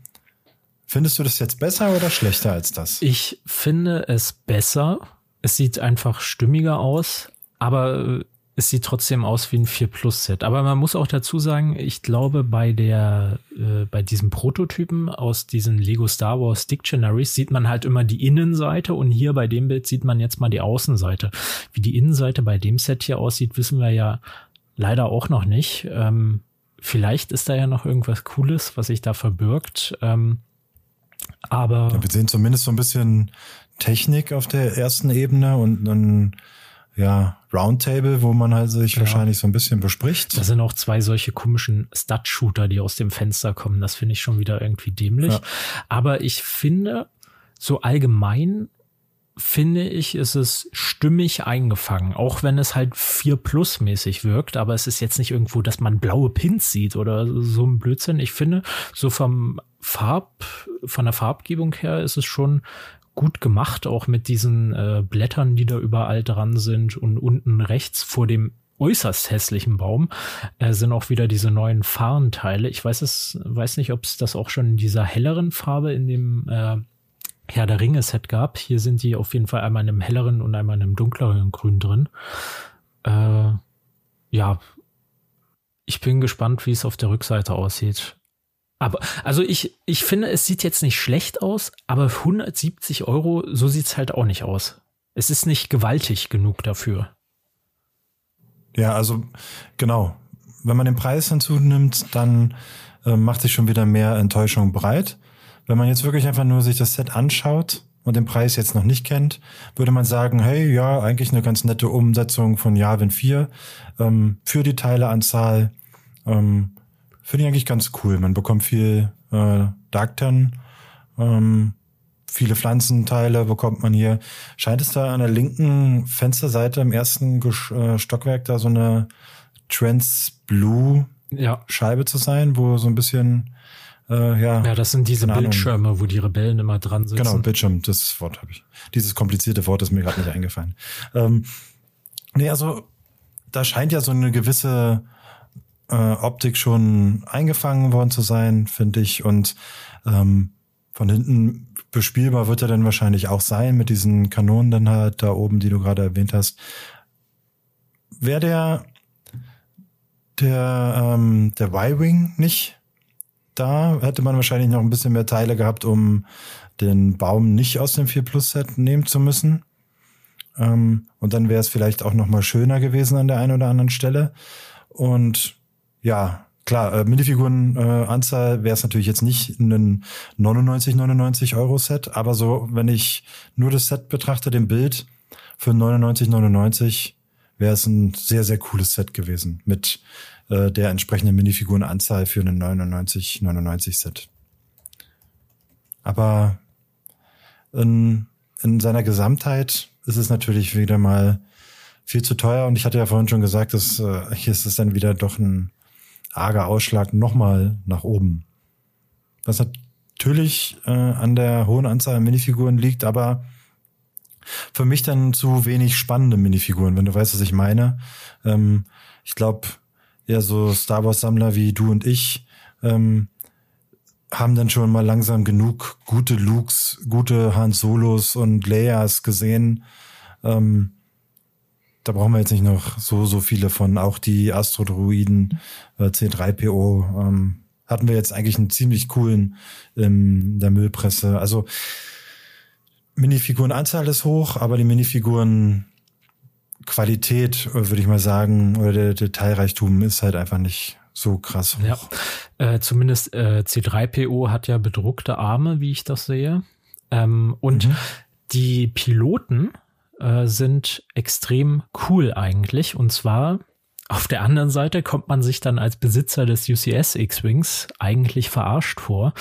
Findest du das jetzt besser oder schlechter als das? Ich finde es besser. Es sieht einfach stimmiger aus aber äh, es sieht trotzdem aus wie ein 4 Plus Set. Aber man muss auch dazu sagen, ich glaube, bei der, äh, bei diesem Prototypen aus diesen Lego Star Wars Dictionaries sieht man halt immer die Innenseite und hier bei dem Bild sieht man jetzt mal die Außenseite. Wie die Innenseite bei dem Set hier aussieht, wissen wir ja leider auch noch nicht. Ähm, vielleicht ist da ja noch irgendwas Cooles, was sich da verbirgt. Ähm, aber. Ja, wir sehen zumindest so ein bisschen Technik auf der ersten Ebene und dann ja, Roundtable, wo man halt sich ja. wahrscheinlich so ein bisschen bespricht. Da sind auch zwei solche komischen Stud-Shooter, die aus dem Fenster kommen. Das finde ich schon wieder irgendwie dämlich. Ja. Aber ich finde, so allgemein finde ich, ist es stimmig eingefangen, auch wenn es halt 4 plus mäßig wirkt, aber es ist jetzt nicht irgendwo, dass man blaue Pins sieht oder so ein Blödsinn. Ich finde, so vom Farb, von der Farbgebung her ist es schon gut gemacht, auch mit diesen äh, Blättern, die da überall dran sind und unten rechts vor dem äußerst hässlichen Baum äh, sind auch wieder diese neuen Fahrenteile. Ich weiß es, weiß nicht, ob es das auch schon in dieser helleren Farbe in dem äh, Herr der Ringe Set gab. Hier sind die auf jeden Fall einmal in einem helleren und einmal in einem dunkleren Grün drin. Äh, ja, ich bin gespannt, wie es auf der Rückseite aussieht. Aber, also ich, ich finde, es sieht jetzt nicht schlecht aus, aber 170 Euro, so sieht's halt auch nicht aus. Es ist nicht gewaltig genug dafür. Ja, also genau. Wenn man den Preis hinzunimmt, dann äh, macht sich schon wieder mehr Enttäuschung breit. Wenn man jetzt wirklich einfach nur sich das Set anschaut und den Preis jetzt noch nicht kennt, würde man sagen, hey, ja, eigentlich eine ganz nette Umsetzung von Javin 4 ähm, für die Teileanzahl. Ähm, Finde ich eigentlich ganz cool. Man bekommt viel äh, Darkton, ähm, viele Pflanzenteile bekommt man hier. Scheint es da an der linken Fensterseite im ersten äh, Stockwerk da so eine Trans Blue ja. Scheibe zu sein, wo so ein bisschen äh, ja, ja, das sind diese Bildschirme, Ahnung. wo die Rebellen immer dran sitzen. Genau, Bildschirm, das Wort habe ich. Dieses komplizierte Wort ist mir gerade nicht eingefallen. Ähm, nee, also da scheint ja so eine gewisse äh, Optik schon eingefangen worden zu sein, finde ich. Und ähm, von hinten bespielbar wird er dann wahrscheinlich auch sein mit diesen Kanonen dann halt da oben, die du gerade erwähnt hast. Wäre der der ähm, der Y-Wing nicht da hätte man wahrscheinlich noch ein bisschen mehr Teile gehabt, um den Baum nicht aus dem 4 Plus Set nehmen zu müssen. Ähm, und dann wäre es vielleicht auch noch mal schöner gewesen an der einen oder anderen Stelle. Und ja, klar, äh, Minifigurenanzahl äh, wäre es natürlich jetzt nicht ein 99, 99 Euro Set, aber so, wenn ich nur das Set betrachte, den Bild für 99, 99 wäre es ein sehr, sehr cooles Set gewesen mit äh, der entsprechenden Minifigurenanzahl für einen 99, 99 Set. Aber in, in seiner Gesamtheit ist es natürlich wieder mal viel zu teuer und ich hatte ja vorhin schon gesagt, dass äh, hier ist es dann wieder doch ein arger Ausschlag nochmal nach oben. Was natürlich äh, an der hohen Anzahl an Minifiguren liegt, aber für mich dann zu wenig spannende Minifiguren, wenn du weißt, was ich meine. Ähm, ich glaube, ja so Star Wars Sammler wie du und ich ähm, haben dann schon mal langsam genug gute Lukes, gute Han Solos und Leias gesehen. Ähm, da brauchen wir jetzt nicht noch so, so viele von. Auch die Astrodruiden äh, C3PO ähm, hatten wir jetzt eigentlich einen ziemlich coolen in der Müllpresse. Also Minifigurenanzahl ist hoch, aber die Minifiguren Qualität, würde ich mal sagen, oder der Detailreichtum ist halt einfach nicht so krass hoch. Ja, äh, zumindest äh, C3PO hat ja bedruckte Arme, wie ich das sehe. Ähm, und mhm. die Piloten äh, sind extrem cool eigentlich. Und zwar auf der anderen Seite kommt man sich dann als Besitzer des UCS X-Wings eigentlich verarscht vor.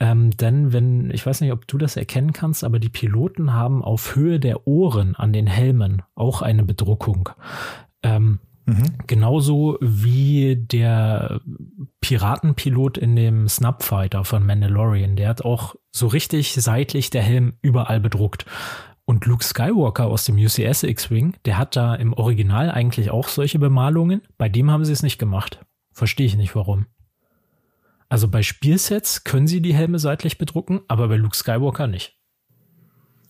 Ähm, denn wenn, ich weiß nicht, ob du das erkennen kannst, aber die Piloten haben auf Höhe der Ohren an den Helmen auch eine Bedruckung. Ähm, mhm. Genauso wie der Piratenpilot in dem Snapfighter von Mandalorian. Der hat auch so richtig seitlich der Helm überall bedruckt. Und Luke Skywalker aus dem UCS X-Wing, der hat da im Original eigentlich auch solche Bemalungen. Bei dem haben sie es nicht gemacht. Verstehe ich nicht warum. Also bei Spielsets können sie die Helme seitlich bedrucken, aber bei Luke Skywalker nicht.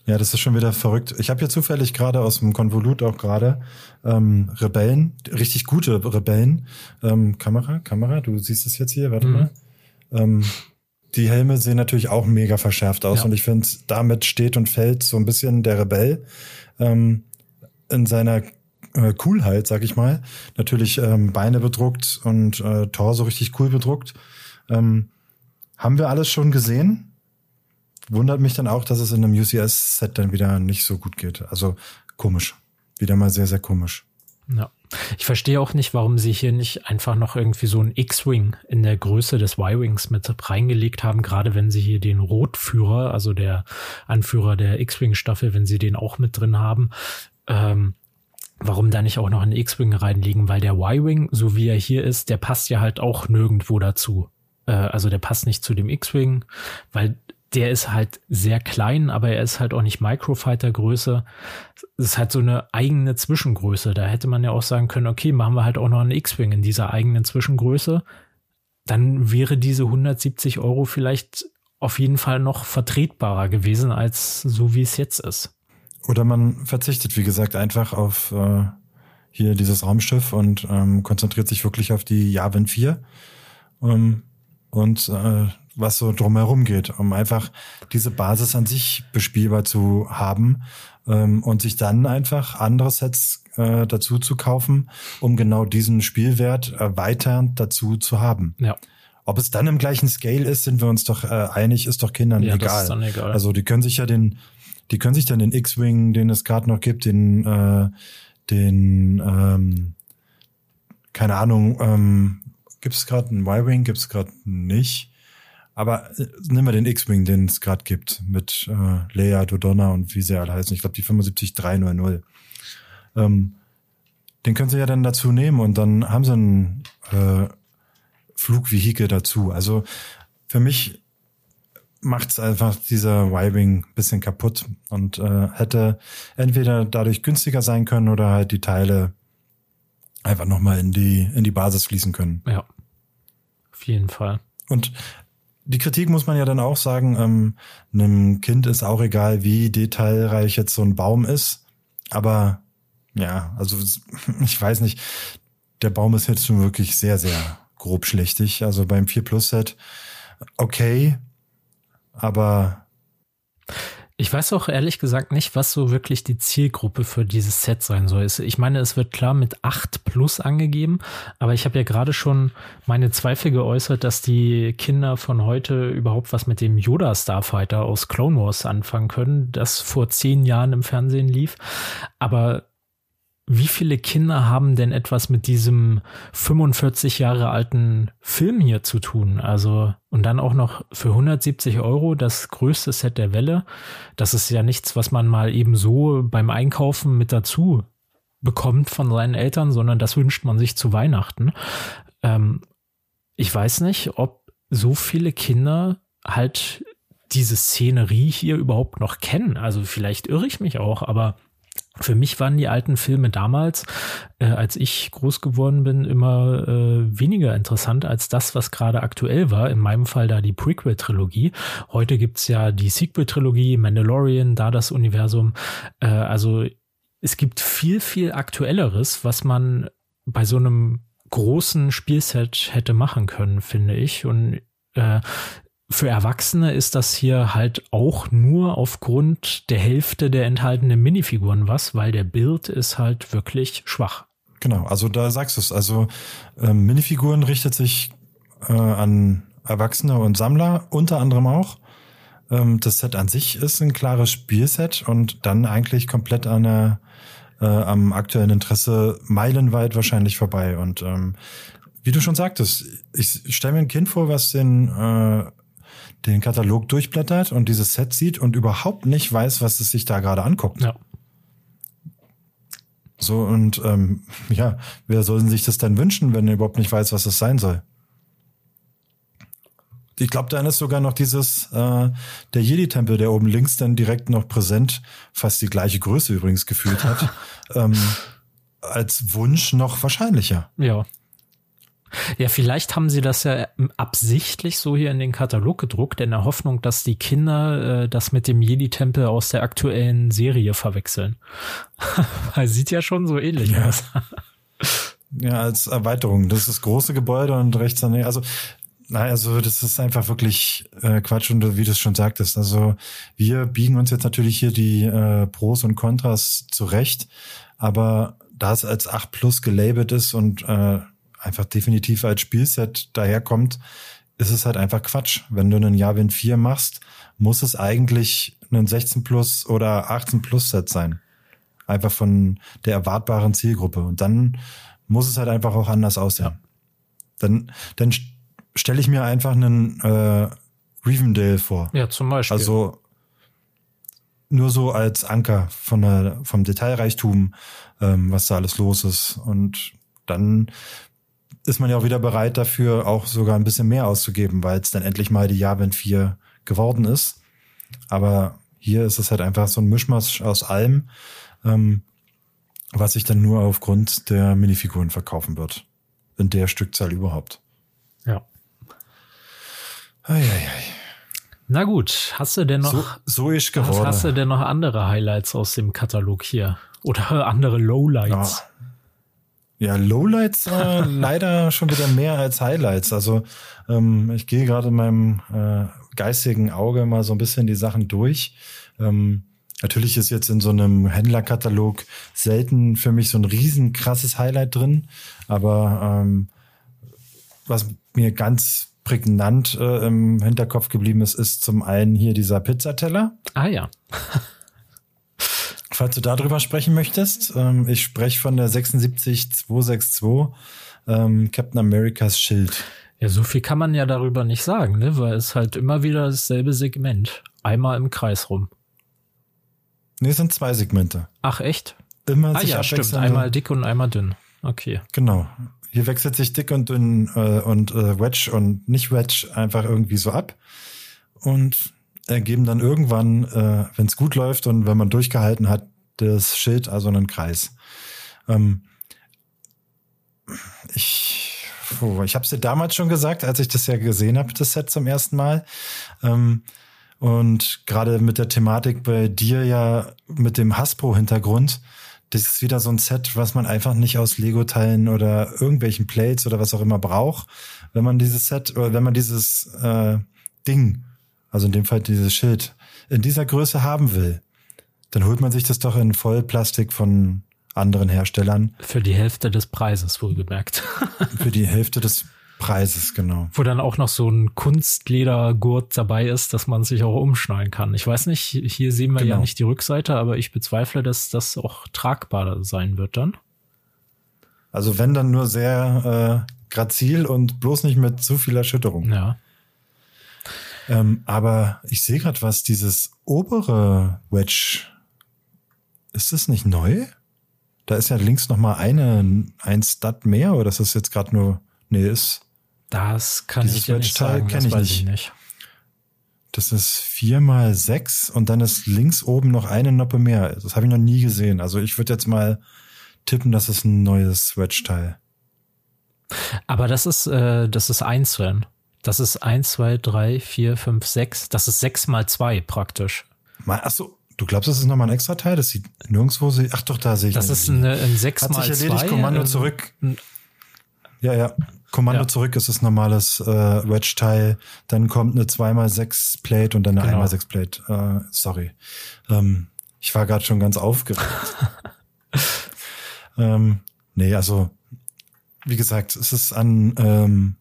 Ja, das ist schon wieder verrückt. Ich habe hier zufällig gerade aus dem Konvolut auch gerade ähm, Rebellen, richtig gute Rebellen. Ähm, Kamera, Kamera, du siehst es jetzt hier, warte mhm. mal. Ähm, die Helme sehen natürlich auch mega verschärft aus ja. und ich finde, damit steht und fällt so ein bisschen der Rebell ähm, in seiner äh, Coolheit, sag ich mal. Natürlich ähm, Beine bedruckt und äh, Torso richtig cool bedruckt. Ähm, haben wir alles schon gesehen? Wundert mich dann auch, dass es in einem UCS-Set dann wieder nicht so gut geht. Also komisch. wieder mal sehr, sehr komisch. Ja. Ich verstehe auch nicht, warum sie hier nicht einfach noch irgendwie so ein X-Wing in der Größe des Y-Wings mit reingelegt haben, gerade wenn sie hier den Rotführer, also der Anführer der X-Wing-Staffel, wenn sie den auch mit drin haben. Ähm, warum da nicht auch noch ein X-Wing reinlegen? Weil der Y-Wing, so wie er hier ist, der passt ja halt auch nirgendwo dazu. Äh, also der passt nicht zu dem X-Wing, weil der ist halt sehr klein, aber er ist halt auch nicht Microfighter-Größe. Das ist halt so eine eigene Zwischengröße. Da hätte man ja auch sagen können, okay, machen wir halt auch noch einen X-Wing in dieser eigenen Zwischengröße. Dann wäre diese 170 Euro vielleicht auf jeden Fall noch vertretbarer gewesen, als so wie es jetzt ist. Oder man verzichtet, wie gesagt, einfach auf äh, hier dieses Raumschiff und ähm, konzentriert sich wirklich auf die Yavin 4. Ähm, und äh, was so drumherum geht, um einfach diese Basis an sich bespielbar zu haben ähm, und sich dann einfach andere Sets äh, dazu zu kaufen, um genau diesen Spielwert erweiternd dazu zu haben. Ja. Ob es dann im gleichen Scale ist, sind wir uns doch äh, einig, ist doch Kindern ja, egal. Das ist dann egal. Also die können sich ja den, die können sich dann den X-Wing, den es gerade noch gibt, den, äh, den, ähm, keine Ahnung, ähm, gibt es gerade einen Y-Wing, gibt es gerade nicht. Aber äh, nimm mal den X-Wing, den es gerade gibt, mit äh, Leia, Dodonna und wie sie alle heißen. Ich glaube, die 75300. Ähm, den können sie ja dann dazu nehmen und dann haben sie ein äh, Flugvehikel dazu. Also für mich macht's einfach dieser Y-Wing bisschen kaputt und äh, hätte entweder dadurch günstiger sein können oder halt die Teile einfach nochmal in die, in die Basis fließen können. Ja. Auf jeden Fall. Und die Kritik muss man ja dann auch sagen, ähm, einem Kind ist auch egal, wie detailreich jetzt so ein Baum ist. Aber ja, also [LAUGHS] ich weiß nicht, der Baum ist jetzt schon wirklich sehr, sehr grob schlechtig. Also beim 4 Plus Set okay, aber ich weiß auch ehrlich gesagt nicht, was so wirklich die Zielgruppe für dieses Set sein soll. Ich meine, es wird klar mit 8 plus angegeben, aber ich habe ja gerade schon meine Zweifel geäußert, dass die Kinder von heute überhaupt was mit dem Yoda Starfighter aus Clone Wars anfangen können, das vor zehn Jahren im Fernsehen lief. Aber wie viele Kinder haben denn etwas mit diesem 45 Jahre alten Film hier zu tun? Also, und dann auch noch für 170 Euro das größte Set der Welle. Das ist ja nichts, was man mal eben so beim Einkaufen mit dazu bekommt von seinen Eltern, sondern das wünscht man sich zu Weihnachten. Ähm, ich weiß nicht, ob so viele Kinder halt diese Szenerie hier überhaupt noch kennen. Also vielleicht irre ich mich auch, aber für mich waren die alten Filme damals, äh, als ich groß geworden bin, immer äh, weniger interessant als das, was gerade aktuell war. In meinem Fall da die Prequel-Trilogie. Heute gibt's ja die Sequel-Trilogie, Mandalorian, da das Universum. Äh, also es gibt viel, viel aktuelleres, was man bei so einem großen Spielset hätte machen können, finde ich. Und äh, für Erwachsene ist das hier halt auch nur aufgrund der Hälfte der enthaltenen Minifiguren was, weil der Bild ist halt wirklich schwach. Genau, also da sagst du es. Also äh, Minifiguren richtet sich äh, an Erwachsene und Sammler unter anderem auch. Ähm, das Set an sich ist ein klares Spielset und dann eigentlich komplett an der, äh, am aktuellen Interesse meilenweit wahrscheinlich vorbei. Und ähm, wie du schon sagtest, ich stelle mir ein Kind vor, was den äh, den Katalog durchblättert und dieses Set sieht und überhaupt nicht weiß, was es sich da gerade anguckt. Ja. So, und ähm, ja, wer soll sich das denn wünschen, wenn er überhaupt nicht weiß, was es sein soll? Ich glaube, dann ist sogar noch dieses, äh, der Jedi-Tempel, der oben links dann direkt noch präsent, fast die gleiche Größe übrigens gefühlt hat, [LAUGHS] ähm, als Wunsch noch wahrscheinlicher. Ja. Ja, vielleicht haben sie das ja absichtlich so hier in den Katalog gedruckt, in der Hoffnung, dass die Kinder äh, das mit dem Jedi-Tempel aus der aktuellen Serie verwechseln. [LAUGHS] Sieht ja schon so ähnlich ja. aus. ja, als Erweiterung. Das ist große Gebäude und rechts daneben. Also, naja, also das ist einfach wirklich äh, Quatsch und wie du es schon sagtest. Also wir biegen uns jetzt natürlich hier die äh, Pros und Kontras zurecht, aber da es als 8 Plus gelabelt ist und äh, einfach definitiv als Spielset daherkommt, ist es halt einfach Quatsch. Wenn du einen Yavin 4 machst, muss es eigentlich ein 16 Plus oder 18 Plus Set sein. einfach von der erwartbaren Zielgruppe. Und dann muss es halt einfach auch anders aussehen. Ja. Dann, dann stelle ich mir einfach einen äh, Rivendale vor. Ja, zum Beispiel. Also nur so als Anker von der, vom Detailreichtum, ähm, was da alles los ist. Und dann ist man ja auch wieder bereit dafür, auch sogar ein bisschen mehr auszugeben, weil es dann endlich mal die Jahre 4 geworden ist. Aber hier ist es halt einfach so ein Mischmasch aus allem, ähm, was sich dann nur aufgrund der Minifiguren verkaufen wird. In der Stückzahl überhaupt. Ja. Eieiei. Na gut, hast du denn noch so, so ist geworden. Hast, hast du denn noch andere Highlights aus dem Katalog hier oder andere Lowlights? Ja, ja Lowlights äh, [LAUGHS] leider schon wieder mehr als Highlights. Also ähm, ich gehe gerade in meinem äh, geistigen Auge mal so ein bisschen die Sachen durch. Ähm, natürlich ist jetzt in so einem Händlerkatalog selten für mich so ein riesen krasses Highlight drin, aber ähm, was mir ganz prägnant äh, im Hinterkopf geblieben ist, ist zum einen hier dieser Pizzateller. Ah ja. Falls du darüber sprechen möchtest, ähm, ich spreche von der 76262 ähm, Captain Americas Schild. Ja, so viel kann man ja darüber nicht sagen, ne? weil es halt immer wieder dasselbe Segment. Einmal im Kreis rum. Nee, es sind zwei Segmente. Ach, echt? Immer ah, ja, stimmt. Einmal dick und einmal dünn. Okay. Genau. Hier wechselt sich dick und dünn äh, und äh, Wedge und nicht Wedge einfach irgendwie so ab und ergeben dann irgendwann, äh, wenn es gut läuft und wenn man durchgehalten hat, das Schild also einen Kreis. Ähm, ich ich habe es dir damals schon gesagt, als ich das ja gesehen habe, das Set zum ersten Mal. Ähm, und gerade mit der Thematik bei dir ja mit dem Hasbro-Hintergrund, das ist wieder so ein Set, was man einfach nicht aus Lego-Teilen oder irgendwelchen Plates oder was auch immer braucht. Wenn man dieses Set oder wenn man dieses äh, Ding, also in dem Fall dieses Schild, in dieser Größe haben will, dann holt man sich das doch in Vollplastik von anderen Herstellern. Für die Hälfte des Preises, wohlgemerkt. [LAUGHS] Für die Hälfte des Preises, genau. Wo dann auch noch so ein Kunstledergurt dabei ist, dass man sich auch umschneiden kann. Ich weiß nicht, hier sehen wir genau. ja nicht die Rückseite, aber ich bezweifle, dass das auch tragbar sein wird dann. Also wenn dann nur sehr äh, grazil und bloß nicht mit zu viel Erschütterung. Ja. Ähm, aber ich sehe gerade was, dieses obere Wedge, ist das nicht neu? Da ist ja links noch mal eine, ein Stud mehr oder ist das jetzt gerade nur, nee, ist das kann Dieses ich dir nicht sagen, das ich weiß nicht. ich nicht. Das ist vier mal sechs und dann ist links oben noch eine Noppe mehr. Das habe ich noch nie gesehen. Also ich würde jetzt mal tippen, das ist ein neues Switch-Teil. Aber das ist, äh, das ist einzeln. Das ist eins, zwei, drei, vier, fünf, sechs. Das ist sechs mal zwei praktisch. Mal, ach so, du glaubst, das ist nochmal ein extra Teil? Das sieht nirgendwo, ach doch, da sehe ich Das ist ein, ein sechs Hat mal sich erledigt, zwei, Kommando ähm, zurück. Ja, ja. Kommando ja. zurück ist das normales äh, Wedge-Teil. Dann kommt eine 2x6 Plate und dann eine genau. 1x6 Plate. Äh, sorry. Ähm, ich war gerade schon ganz aufgeregt. [LAUGHS] ähm, nee, also wie gesagt, es ist an ähm,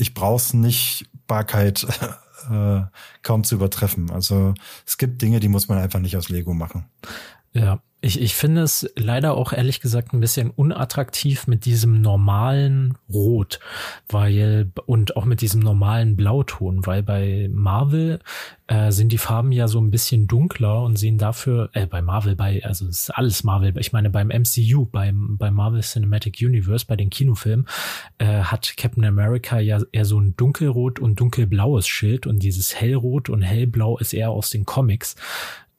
ich brauch's nicht Barkeit [LAUGHS] äh, kaum zu übertreffen. Also es gibt Dinge, die muss man einfach nicht aus Lego machen. Ja, ich, ich finde es leider auch ehrlich gesagt ein bisschen unattraktiv mit diesem normalen Rot, weil und auch mit diesem normalen Blauton, weil bei Marvel äh, sind die Farben ja so ein bisschen dunkler und sehen dafür, äh, bei Marvel, bei, also es ist alles Marvel, ich meine beim MCU, beim, beim Marvel Cinematic Universe, bei den Kinofilmen, äh, hat Captain America ja eher so ein dunkelrot und dunkelblaues Schild und dieses hellrot und hellblau ist eher aus den Comics.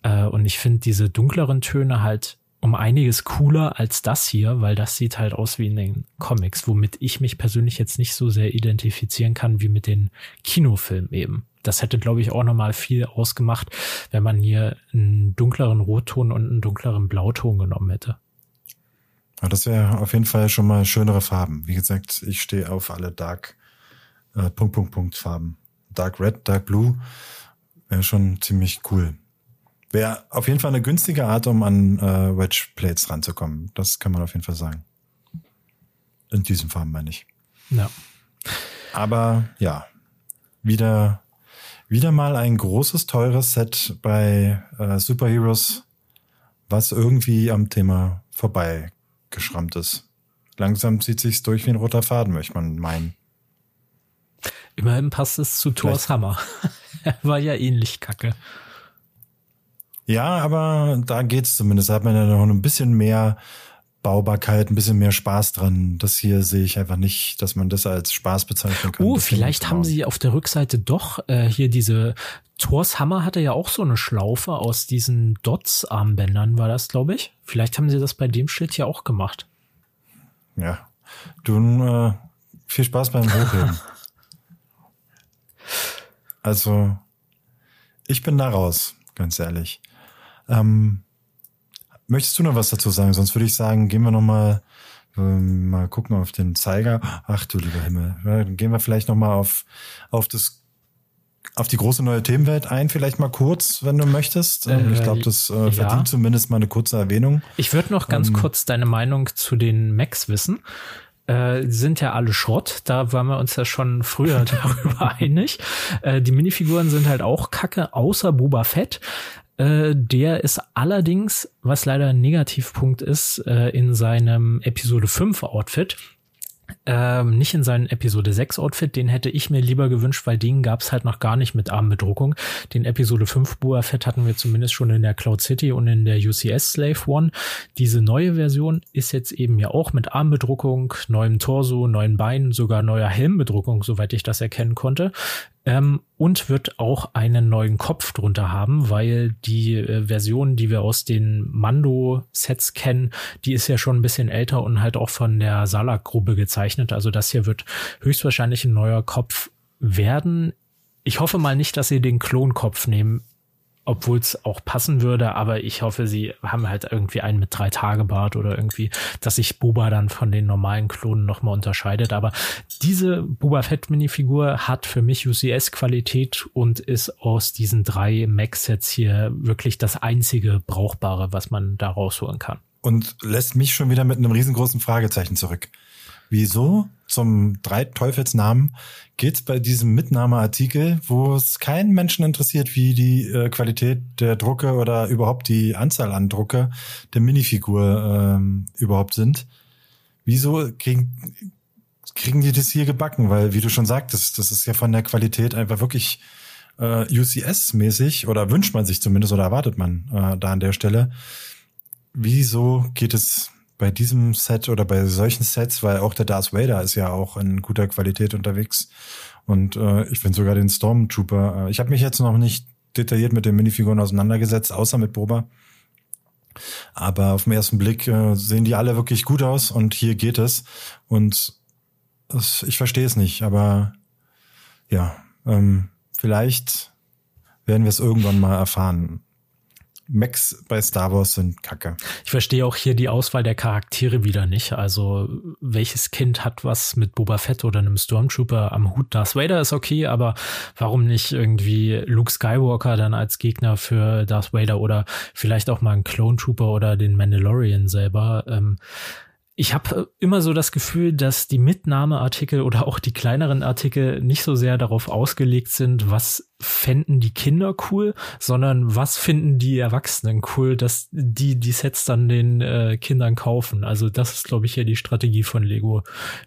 Äh, und ich finde diese dunkleren Töne halt um einiges cooler als das hier, weil das sieht halt aus wie in den Comics, womit ich mich persönlich jetzt nicht so sehr identifizieren kann wie mit den Kinofilmen eben. Das hätte, glaube ich, auch nochmal viel ausgemacht, wenn man hier einen dunkleren Rotton und einen dunkleren Blauton genommen hätte. Ja, das wäre auf jeden Fall schon mal schönere Farben. Wie gesagt, ich stehe auf alle Dark äh, Punkt, Punkt, Punkt Farben. Dark Red, Dark Blue wäre schon ziemlich cool. Wäre auf jeden Fall eine günstige Art, um an äh, Wedge Plates ranzukommen. Das kann man auf jeden Fall sagen. In diesem Farben meine ich. Ja. Aber ja, wieder, wieder mal ein großes, teures Set bei äh, Superheroes, was irgendwie am Thema vorbei geschrammt ist. Langsam zieht sich's durch wie ein roter Faden, möchte man meinen. Immerhin passt es zu Thors Hammer. [LAUGHS] er war ja ähnlich kacke. Ja, aber da geht's zumindest. Da hat man ja noch ein bisschen mehr Baubarkeit, ein bisschen mehr Spaß dran. Das hier sehe ich einfach nicht, dass man das als Spaß bezeichnen kann. Oh, vielleicht haben sie auf der Rückseite doch äh, hier diese Thors Hammer hatte ja auch so eine Schlaufe aus diesen Dots-Armbändern, war das, glaube ich. Vielleicht haben sie das bei dem Schild ja auch gemacht. Ja. Du, äh, viel Spaß beim Hochheben. [LAUGHS] also, ich bin da raus, ganz ehrlich. Ähm, Möchtest du noch was dazu sagen? Sonst würde ich sagen, gehen wir noch mal ähm, mal gucken auf den Zeiger. Ach du lieber Himmel. Ja, dann gehen wir vielleicht noch mal auf auf das auf die große neue Themenwelt ein, vielleicht mal kurz, wenn du möchtest. Ähm, äh, ich glaube, das äh, verdient ja. zumindest mal eine kurze Erwähnung. Ich würde noch ganz ähm, kurz deine Meinung zu den Macs wissen. Äh, sind ja alle Schrott. Da waren wir uns ja schon früher [LAUGHS] darüber einig. Äh, die Minifiguren sind halt auch Kacke, außer Boba Fett. Äh, der ist allerdings, was leider ein Negativpunkt ist, äh, in seinem Episode 5 Outfit. Ähm, nicht in seinem Episode 6 Outfit, den hätte ich mir lieber gewünscht, weil den gab's halt noch gar nicht mit Armbedruckung. Den Episode 5 Boa Fett hatten wir zumindest schon in der Cloud City und in der UCS Slave One. Diese neue Version ist jetzt eben ja auch mit Armbedruckung, neuem Torso, neuen Beinen, sogar neuer Helmbedruckung, soweit ich das erkennen konnte. Ähm, und wird auch einen neuen Kopf drunter haben, weil die äh, Version, die wir aus den Mando-Sets kennen, die ist ja schon ein bisschen älter und halt auch von der Salak-Gruppe gezeichnet. Also das hier wird höchstwahrscheinlich ein neuer Kopf werden. Ich hoffe mal nicht, dass sie den Klonkopf nehmen obwohl es auch passen würde, aber ich hoffe, sie haben halt irgendwie einen mit drei Tage Bart oder irgendwie, dass sich Boba dann von den normalen Klonen nochmal unterscheidet. Aber diese Boba Fett Minifigur hat für mich UCS Qualität und ist aus diesen drei Max-Sets hier wirklich das einzige brauchbare, was man da rausholen kann. Und lässt mich schon wieder mit einem riesengroßen Fragezeichen zurück. Wieso zum drei Teufelsnamen geht bei diesem Mitnahmeartikel, wo es keinen Menschen interessiert, wie die äh, Qualität der Drucke oder überhaupt die Anzahl an Drucke der Minifigur ähm, überhaupt sind. Wieso kriegen, kriegen die das hier gebacken? Weil, wie du schon sagtest, das ist ja von der Qualität einfach wirklich äh, UCS-mäßig oder wünscht man sich zumindest oder erwartet man äh, da an der Stelle. Wieso geht es bei diesem Set oder bei solchen Sets, weil auch der Darth Vader ist ja auch in guter Qualität unterwegs. Und äh, ich finde sogar den Stormtrooper. Äh, ich habe mich jetzt noch nicht detailliert mit den Minifiguren auseinandergesetzt, außer mit Boba. Aber auf den ersten Blick äh, sehen die alle wirklich gut aus und hier geht es. Und das, ich verstehe es nicht, aber ja, ähm, vielleicht werden wir es irgendwann mal erfahren. Macs bei Star Wars sind kacke. Ich verstehe auch hier die Auswahl der Charaktere wieder nicht. Also welches Kind hat was mit Boba Fett oder einem Stormtrooper am Hut? Darth Vader ist okay, aber warum nicht irgendwie Luke Skywalker dann als Gegner für Darth Vader oder vielleicht auch mal ein Clone Trooper oder den Mandalorian selber? Ähm, ich habe äh, immer so das Gefühl, dass die Mitnahmeartikel oder auch die kleineren Artikel nicht so sehr darauf ausgelegt sind, was fänden die Kinder cool, sondern was finden die Erwachsenen cool, dass die die Sets dann den äh, Kindern kaufen. Also das ist, glaube ich, ja die Strategie von Lego.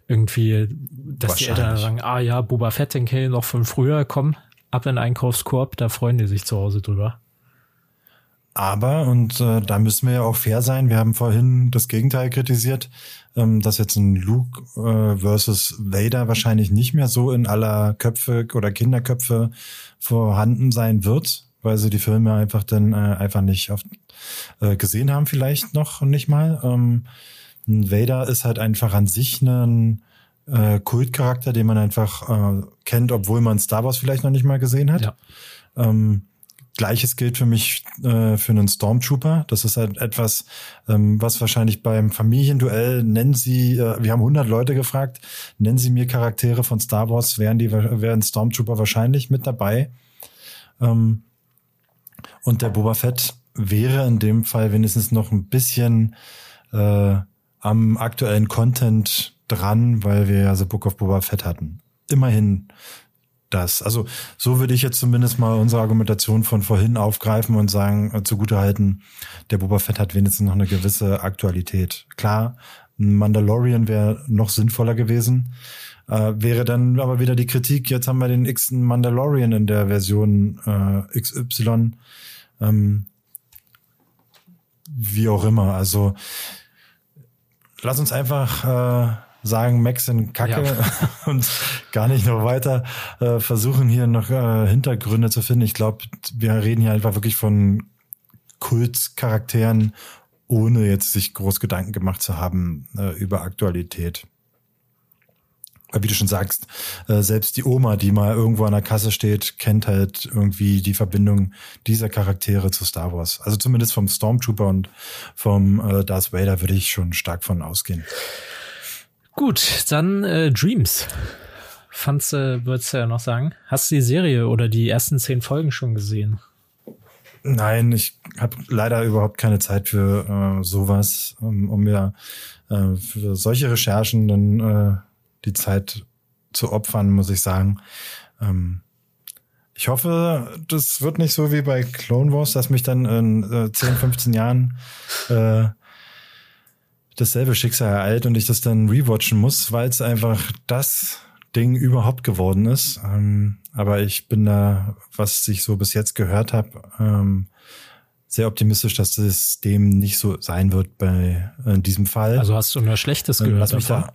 Irgendwie, dass die Eltern sagen, ah ja, Boba Fett, den kenne ich noch von früher, komm, ab in den Einkaufskorb, da freuen die sich zu Hause drüber. Aber, und äh, da müssen wir ja auch fair sein, wir haben vorhin das Gegenteil kritisiert, ähm, dass jetzt ein Luke äh, versus Vader wahrscheinlich nicht mehr so in aller Köpfe oder Kinderköpfe vorhanden sein wird, weil sie die Filme einfach dann äh, einfach nicht oft, äh, gesehen haben, vielleicht noch nicht mal. Ähm, Vader ist halt einfach an sich ein äh, Kultcharakter, den man einfach äh, kennt, obwohl man Star Wars vielleicht noch nicht mal gesehen hat. Ja. Ähm, Gleiches gilt für mich äh, für einen Stormtrooper. Das ist halt etwas, ähm, was wahrscheinlich beim Familienduell nennen Sie, äh, wir haben 100 Leute gefragt, nennen Sie mir Charaktere von Star Wars, wären die, wären Stormtrooper wahrscheinlich mit dabei. Ähm, und der Boba Fett wäre in dem Fall wenigstens noch ein bisschen äh, am aktuellen Content dran, weil wir ja The Book of Boba Fett hatten. Immerhin das. Also so würde ich jetzt zumindest mal unsere Argumentation von vorhin aufgreifen und sagen, äh, zugutehalten, der Boba Fett hat wenigstens noch eine gewisse Aktualität. Klar, ein Mandalorian wäre noch sinnvoller gewesen. Äh, wäre dann aber wieder die Kritik, jetzt haben wir den x Mandalorian in der Version äh, XY. Ähm, wie auch immer. Also lass uns einfach äh, sagen, Max sind Kacke ja. [LAUGHS] und gar nicht noch weiter äh, versuchen hier noch äh, Hintergründe zu finden. Ich glaube, wir reden hier einfach wirklich von Kultcharakteren, ohne jetzt sich groß Gedanken gemacht zu haben äh, über Aktualität. Wie du schon sagst, selbst die Oma, die mal irgendwo an der Kasse steht, kennt halt irgendwie die Verbindung dieser Charaktere zu Star Wars. Also zumindest vom Stormtrooper und vom Darth Vader würde ich schon stark von ausgehen. Gut, dann äh, Dreams. Fandst du, äh, würdest du ja noch sagen? Hast du die Serie oder die ersten zehn Folgen schon gesehen? Nein, ich habe leider überhaupt keine Zeit für äh, sowas, um, um mir äh, für solche Recherchen dann äh, die Zeit zu opfern, muss ich sagen. Ähm, ich hoffe, das wird nicht so wie bei Clone Wars, dass mich dann in äh, 10, 15 Jahren äh, dasselbe Schicksal ereilt und ich das dann rewatchen muss, weil es einfach das Ding überhaupt geworden ist. Ähm, aber ich bin da, was ich so bis jetzt gehört habe, ähm, sehr optimistisch, dass das dem nicht so sein wird bei in diesem Fall. Also hast du nur Schlechtes ähm, gehört? Lass mich da,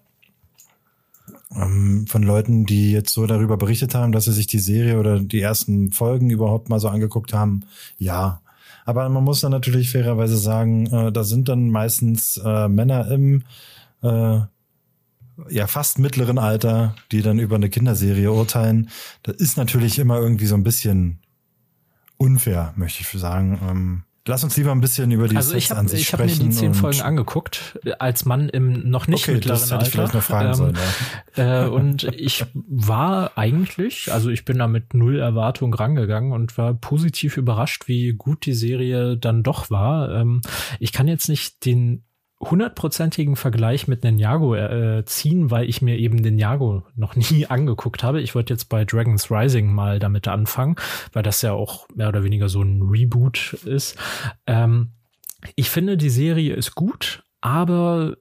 ähm, von Leuten, die jetzt so darüber berichtet haben, dass sie sich die Serie oder die ersten Folgen überhaupt mal so angeguckt haben. Ja, aber man muss dann natürlich fairerweise sagen, äh, da sind dann meistens äh, Männer im äh, ja fast mittleren Alter, die dann über eine Kinderserie urteilen. Das ist natürlich immer irgendwie so ein bisschen unfair, möchte ich sagen. Ähm, Lass uns lieber ein bisschen über die also ich hab, an sich ich sprechen. Ich habe mir die zehn Folgen angeguckt, als Mann im noch nicht okay, mittleren das hätte ich vielleicht noch fragen ähm, sollen. Ja. Äh, und ich war eigentlich, also ich bin da mit null Erwartung rangegangen und war positiv überrascht, wie gut die Serie dann doch war. Ähm, ich kann jetzt nicht den hundertprozentigen Vergleich mit Ninjago äh, ziehen, weil ich mir eben Ninjago noch nie [LAUGHS] angeguckt habe. Ich wollte jetzt bei Dragon's Rising mal damit anfangen, weil das ja auch mehr oder weniger so ein Reboot ist. Ähm, ich finde, die Serie ist gut, aber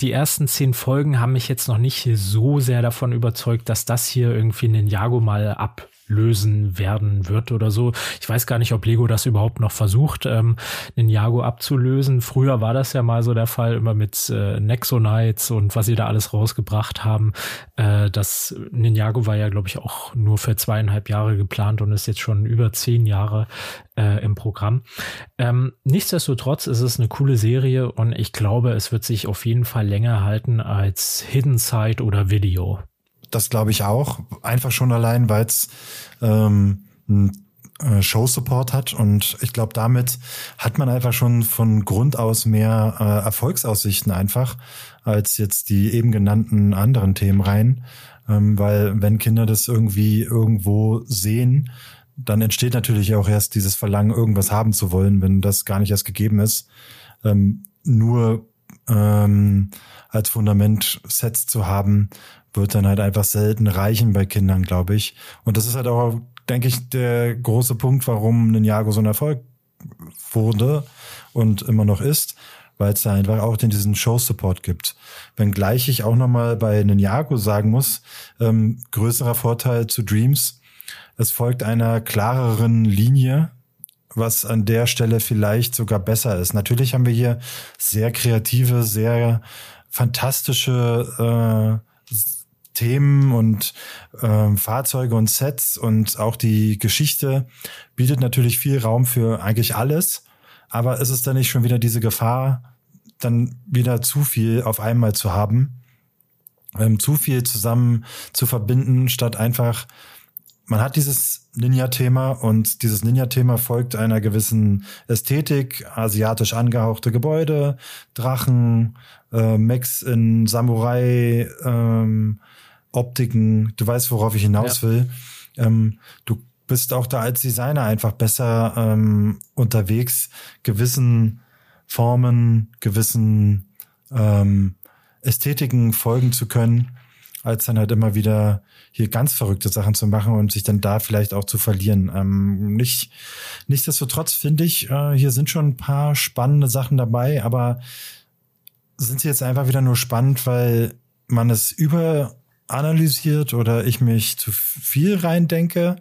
die ersten zehn Folgen haben mich jetzt noch nicht so sehr davon überzeugt, dass das hier irgendwie Ninjago mal ab lösen werden wird oder so. Ich weiß gar nicht, ob Lego das überhaupt noch versucht, ähm, Ninjago abzulösen. Früher war das ja mal so der Fall, immer mit äh, Nexonites und was sie da alles rausgebracht haben. Äh, das Ninjago war ja, glaube ich, auch nur für zweieinhalb Jahre geplant und ist jetzt schon über zehn Jahre äh, im Programm. Ähm, nichtsdestotrotz ist es eine coole Serie und ich glaube, es wird sich auf jeden Fall länger halten als Hidden Side oder Video. Das glaube ich auch. Einfach schon allein, weil es ähm, äh, Show-Support hat und ich glaube, damit hat man einfach schon von Grund aus mehr äh, Erfolgsaussichten einfach als jetzt die eben genannten anderen Themen rein, ähm, weil wenn Kinder das irgendwie irgendwo sehen, dann entsteht natürlich auch erst dieses Verlangen, irgendwas haben zu wollen, wenn das gar nicht erst gegeben ist. Ähm, nur ähm, als Fundament Sets zu haben, wird dann halt einfach selten reichen bei Kindern, glaube ich. Und das ist halt auch, denke ich, der große Punkt, warum Ninjago so ein Erfolg wurde und immer noch ist, weil es da einfach auch den diesen Show-Support gibt. Wenngleich ich auch nochmal bei Ninjago sagen muss, ähm, größerer Vorteil zu Dreams, es folgt einer klareren Linie, was an der Stelle vielleicht sogar besser ist. Natürlich haben wir hier sehr kreative, sehr fantastische äh, Themen und äh, Fahrzeuge und Sets und auch die Geschichte bietet natürlich viel Raum für eigentlich alles. Aber ist es dann nicht schon wieder diese Gefahr, dann wieder zu viel auf einmal zu haben, ähm, zu viel zusammen zu verbinden, statt einfach man hat dieses Ninja-Thema und dieses Ninja-Thema folgt einer gewissen Ästhetik, asiatisch angehauchte Gebäude, Drachen, äh, Mechs in Samurai, ähm, Optiken. Du weißt, worauf ich hinaus ja. will. Ähm, du bist auch da als Designer einfach besser ähm, unterwegs, gewissen Formen, gewissen ähm, Ästhetiken folgen zu können als dann halt immer wieder hier ganz verrückte Sachen zu machen und sich dann da vielleicht auch zu verlieren. Ähm, nicht, nichtsdestotrotz finde ich, äh, hier sind schon ein paar spannende Sachen dabei, aber sind sie jetzt einfach wieder nur spannend, weil man es überanalysiert oder ich mich zu viel reindenke?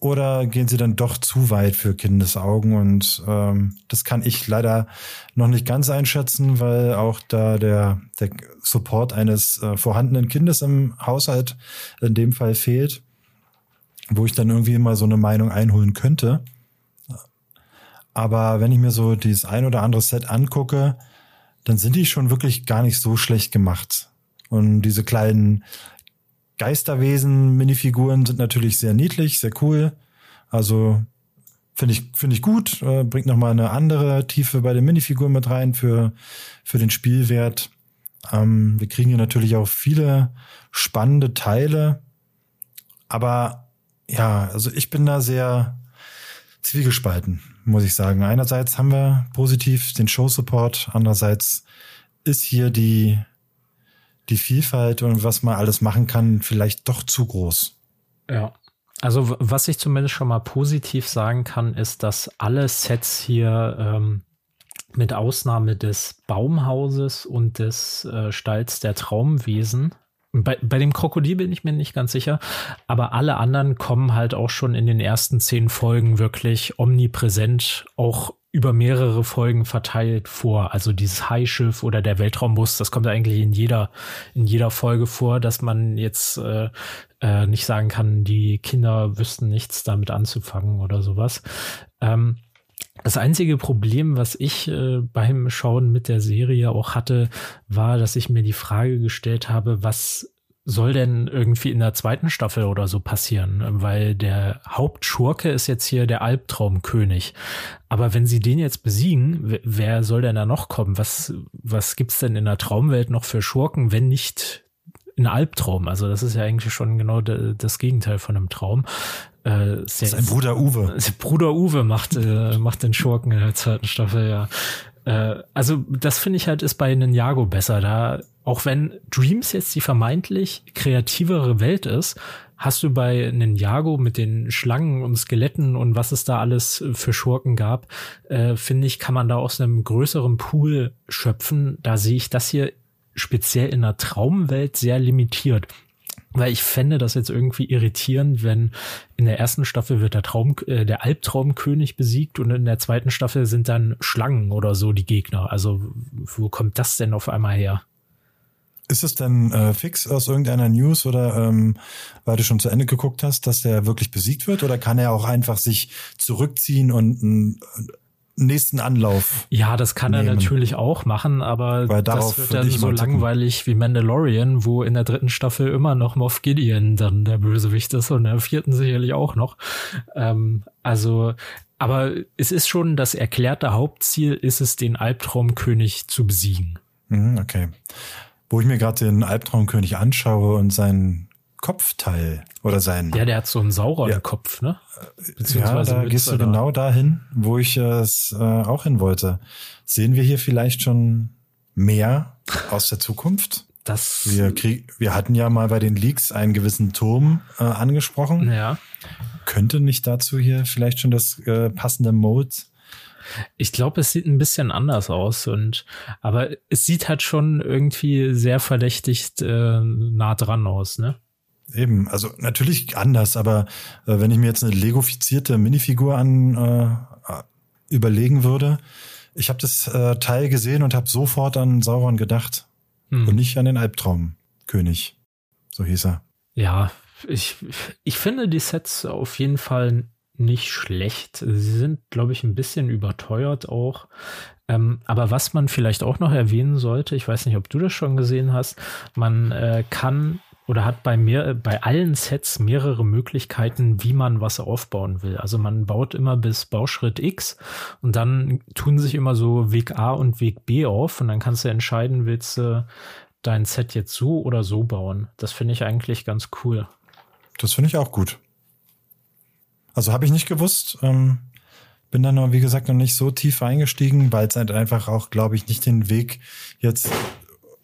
Oder gehen sie dann doch zu weit für Kindesaugen? Und ähm, das kann ich leider noch nicht ganz einschätzen, weil auch da der, der Support eines äh, vorhandenen Kindes im Haushalt in dem Fall fehlt, wo ich dann irgendwie mal so eine Meinung einholen könnte. Aber wenn ich mir so dieses ein oder andere Set angucke, dann sind die schon wirklich gar nicht so schlecht gemacht. Und diese kleinen Geisterwesen-Minifiguren sind natürlich sehr niedlich, sehr cool. Also finde ich finde ich gut, äh, bringt noch mal eine andere Tiefe bei den Minifiguren mit rein für für den Spielwert. Ähm, wir kriegen hier natürlich auch viele spannende Teile, aber ja, also ich bin da sehr zwiegespalten, muss ich sagen. Einerseits haben wir positiv den Show Support, andererseits ist hier die die Vielfalt und was man alles machen kann, vielleicht doch zu groß. Ja. Also was ich zumindest schon mal positiv sagen kann, ist, dass alle Sets hier ähm, mit Ausnahme des Baumhauses und des äh, Stalls der Traumwesen bei, bei dem Krokodil bin ich mir nicht ganz sicher, aber alle anderen kommen halt auch schon in den ersten zehn Folgen wirklich omnipräsent auch über mehrere Folgen verteilt vor. Also dieses Highschiff oder der Weltraumbus, das kommt eigentlich in jeder, in jeder Folge vor, dass man jetzt äh, äh, nicht sagen kann, die Kinder wüssten nichts damit anzufangen oder sowas. Ähm, das einzige Problem, was ich äh, beim Schauen mit der Serie auch hatte, war, dass ich mir die Frage gestellt habe, was soll denn irgendwie in der zweiten Staffel oder so passieren? Weil der Hauptschurke ist jetzt hier der Albtraumkönig. Aber wenn sie den jetzt besiegen, wer soll denn da noch kommen? Was, was gibt's denn in der Traumwelt noch für Schurken, wenn nicht ein Albtraum? Also das ist ja eigentlich schon genau das Gegenteil von einem Traum. Äh, Sein Bruder Uwe. [LAUGHS] Bruder Uwe macht, äh, macht den Schurken in der zweiten Staffel, ja. Äh, also das finde ich halt ist bei Ninjago besser. Da, auch wenn Dreams jetzt die vermeintlich kreativere Welt ist, hast du bei Ninjago mit den Schlangen und Skeletten und was es da alles für Schurken gab, äh, finde ich, kann man da aus einem größeren Pool schöpfen. Da sehe ich das hier speziell in der Traumwelt sehr limitiert. Weil ich fände das jetzt irgendwie irritierend, wenn in der ersten Staffel wird der Traum, äh, der Albtraumkönig besiegt und in der zweiten Staffel sind dann Schlangen oder so die Gegner. Also wo kommt das denn auf einmal her? Ist es denn äh, fix aus irgendeiner News oder ähm, weil du schon zu Ende geguckt hast, dass der wirklich besiegt wird? Oder kann er auch einfach sich zurückziehen und ein nächsten Anlauf. Ja, das kann nehmen. er natürlich auch machen, aber Weil das wird dann so langweilig wie Mandalorian, wo in der dritten Staffel immer noch Moff Gideon dann der Bösewicht ist und in der vierten sicherlich auch noch. Ähm, also, aber es ist schon das erklärte Hauptziel, ist es, den Albtraumkönig zu besiegen. Mhm, okay. Wo ich mir gerade den Albtraumkönig anschaue und seinen Kopfteil oder sein. Ja, der hat so einen Sauron-Kopf, ja. ne? Beziehungsweise ja, da gehst du genau dahin, wo ich es äh, auch hin wollte. Sehen wir hier vielleicht schon mehr aus der Zukunft? Das wir, krieg, wir hatten ja mal bei den Leaks einen gewissen Turm äh, angesprochen. Ja. Könnte nicht dazu hier vielleicht schon das äh, passende Mode ich glaube, es sieht ein bisschen anders aus und aber es sieht halt schon irgendwie sehr verdächtigt äh, nah dran aus, ne? Eben, also natürlich anders, aber äh, wenn ich mir jetzt eine legofizierte Minifigur an äh, überlegen würde, ich habe das äh, Teil gesehen und habe sofort an Sauron gedacht hm. und nicht an den Albtraumkönig. So hieß er. Ja, ich, ich finde die Sets auf jeden Fall nicht schlecht. Sie sind, glaube ich, ein bisschen überteuert auch. Ähm, aber was man vielleicht auch noch erwähnen sollte, ich weiß nicht, ob du das schon gesehen hast, man äh, kann oder hat bei mir bei allen Sets mehrere Möglichkeiten, wie man was aufbauen will. Also man baut immer bis Bauschritt X und dann tun sich immer so Weg A und Weg B auf und dann kannst du entscheiden, willst du dein Set jetzt so oder so bauen. Das finde ich eigentlich ganz cool. Das finde ich auch gut. Also habe ich nicht gewusst. Ähm, bin da noch, wie gesagt, noch nicht so tief eingestiegen, weil es halt einfach auch, glaube ich, nicht den Weg jetzt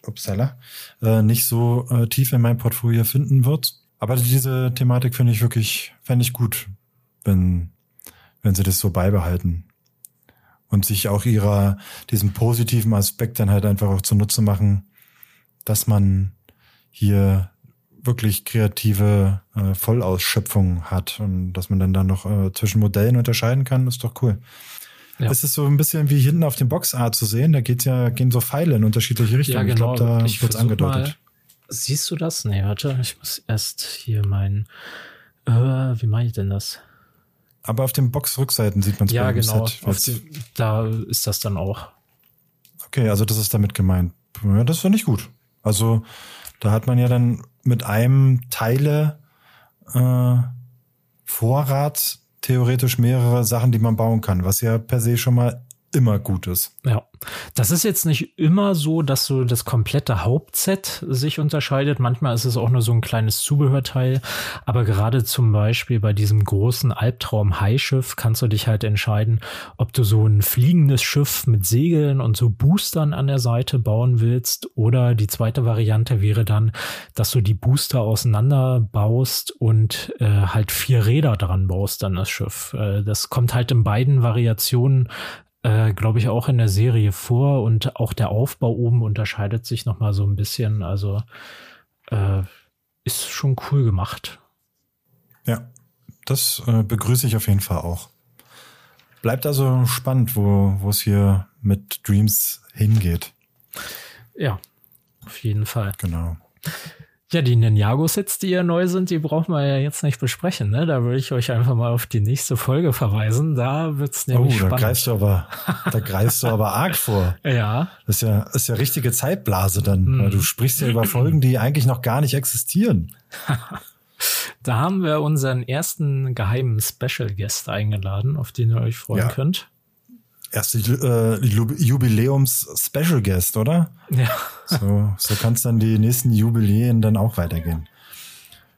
upsala, äh, nicht so äh, tief in mein Portfolio finden wird. Aber diese Thematik finde ich wirklich, fände ich gut, wenn, wenn sie das so beibehalten. Und sich auch ihrer, diesem positiven Aspekt dann halt einfach auch zunutze machen, dass man hier wirklich kreative äh, Vollausschöpfung hat und dass man dann da noch äh, zwischen Modellen unterscheiden kann, ist doch cool. Ja. Es ist so ein bisschen wie hinten auf dem Boxart zu sehen. Da geht ja, gehen so Pfeile in unterschiedliche Richtungen. Ja, genau. Ich glaube, da wird angedeutet. Mal, siehst du das? Nee, warte, ich muss erst hier mein, äh, wie mache ich denn das? Aber auf den Boxrückseiten sieht man es Ja, genau. Set, die, da ist das dann auch. Okay, also das ist damit gemeint. Ja, das finde ich gut. Also da hat man ja dann mit einem Teile äh, Vorrat theoretisch mehrere Sachen, die man bauen kann, was ja per se schon mal immer gut ist. Ja, das ist jetzt nicht immer so, dass so das komplette Hauptset sich unterscheidet. Manchmal ist es auch nur so ein kleines Zubehörteil. Aber gerade zum Beispiel bei diesem großen Albtraum-High-Schiff kannst du dich halt entscheiden, ob du so ein fliegendes Schiff mit Segeln und so Boostern an der Seite bauen willst. Oder die zweite Variante wäre dann, dass du die Booster auseinanderbaust und äh, halt vier Räder dran baust an das Schiff. Äh, das kommt halt in beiden Variationen äh, glaube ich, auch in der Serie vor und auch der Aufbau oben unterscheidet sich noch mal so ein bisschen. Also äh, ist schon cool gemacht. Ja, das äh, begrüße ich auf jeden Fall auch. Bleibt also spannend, wo wo es hier mit Dreams hingeht. Ja, auf jeden Fall. Genau. Ja, die Ninjago-Sets, die ja neu sind, die brauchen wir ja jetzt nicht besprechen. Ne? Da würde ich euch einfach mal auf die nächste Folge verweisen. Da wird's nämlich oh, spannend. Da greifst du aber, da greifst du aber arg vor. [LAUGHS] Ja. Das ist ja, ist ja richtige Zeitblase dann. Mm. Du sprichst ja über Folgen, die eigentlich noch gar nicht existieren. [LAUGHS] da haben wir unseren ersten geheimen Special Guest eingeladen, auf den ihr euch freuen ja. könnt erste äh, Jubiläums-Special Guest, oder? Ja. So, so kann es dann die nächsten Jubiläen dann auch weitergehen.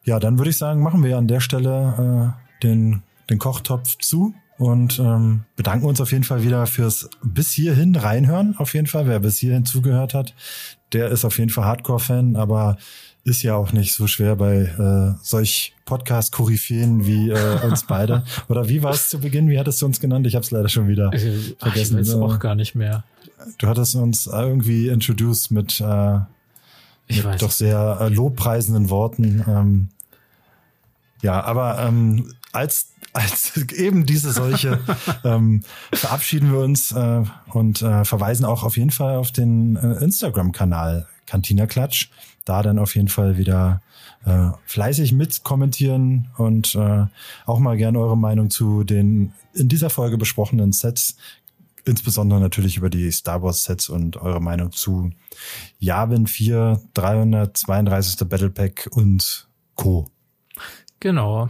Ja, dann würde ich sagen, machen wir an der Stelle äh, den, den Kochtopf zu und ähm, bedanken uns auf jeden Fall wieder fürs bis hierhin reinhören. Auf jeden Fall, wer bis hierhin zugehört hat, der ist auf jeden Fall Hardcore-Fan, aber ist ja auch nicht so schwer bei äh, solch Podcast-Koryphäen wie äh, uns [LAUGHS] beide. Oder wie war es zu Beginn? Wie hattest du uns genannt? Ich habe es leider schon wieder ich, vergessen. Ich weiß auch gar nicht mehr. Du hattest uns irgendwie introduced mit, äh, mit doch sehr äh, lobpreisenden Worten. Ähm, ja, aber ähm, als als [LAUGHS] eben diese solche [LAUGHS] ähm, verabschieden wir uns äh, und äh, verweisen auch auf jeden Fall auf den äh, Instagram-Kanal Cantina Klatsch da dann auf jeden Fall wieder äh, fleißig mit kommentieren und äh, auch mal gerne eure Meinung zu den in dieser Folge besprochenen Sets, insbesondere natürlich über die Star Wars Sets und eure Meinung zu Yavin 4, 332. Battle Pack und Co. Genau.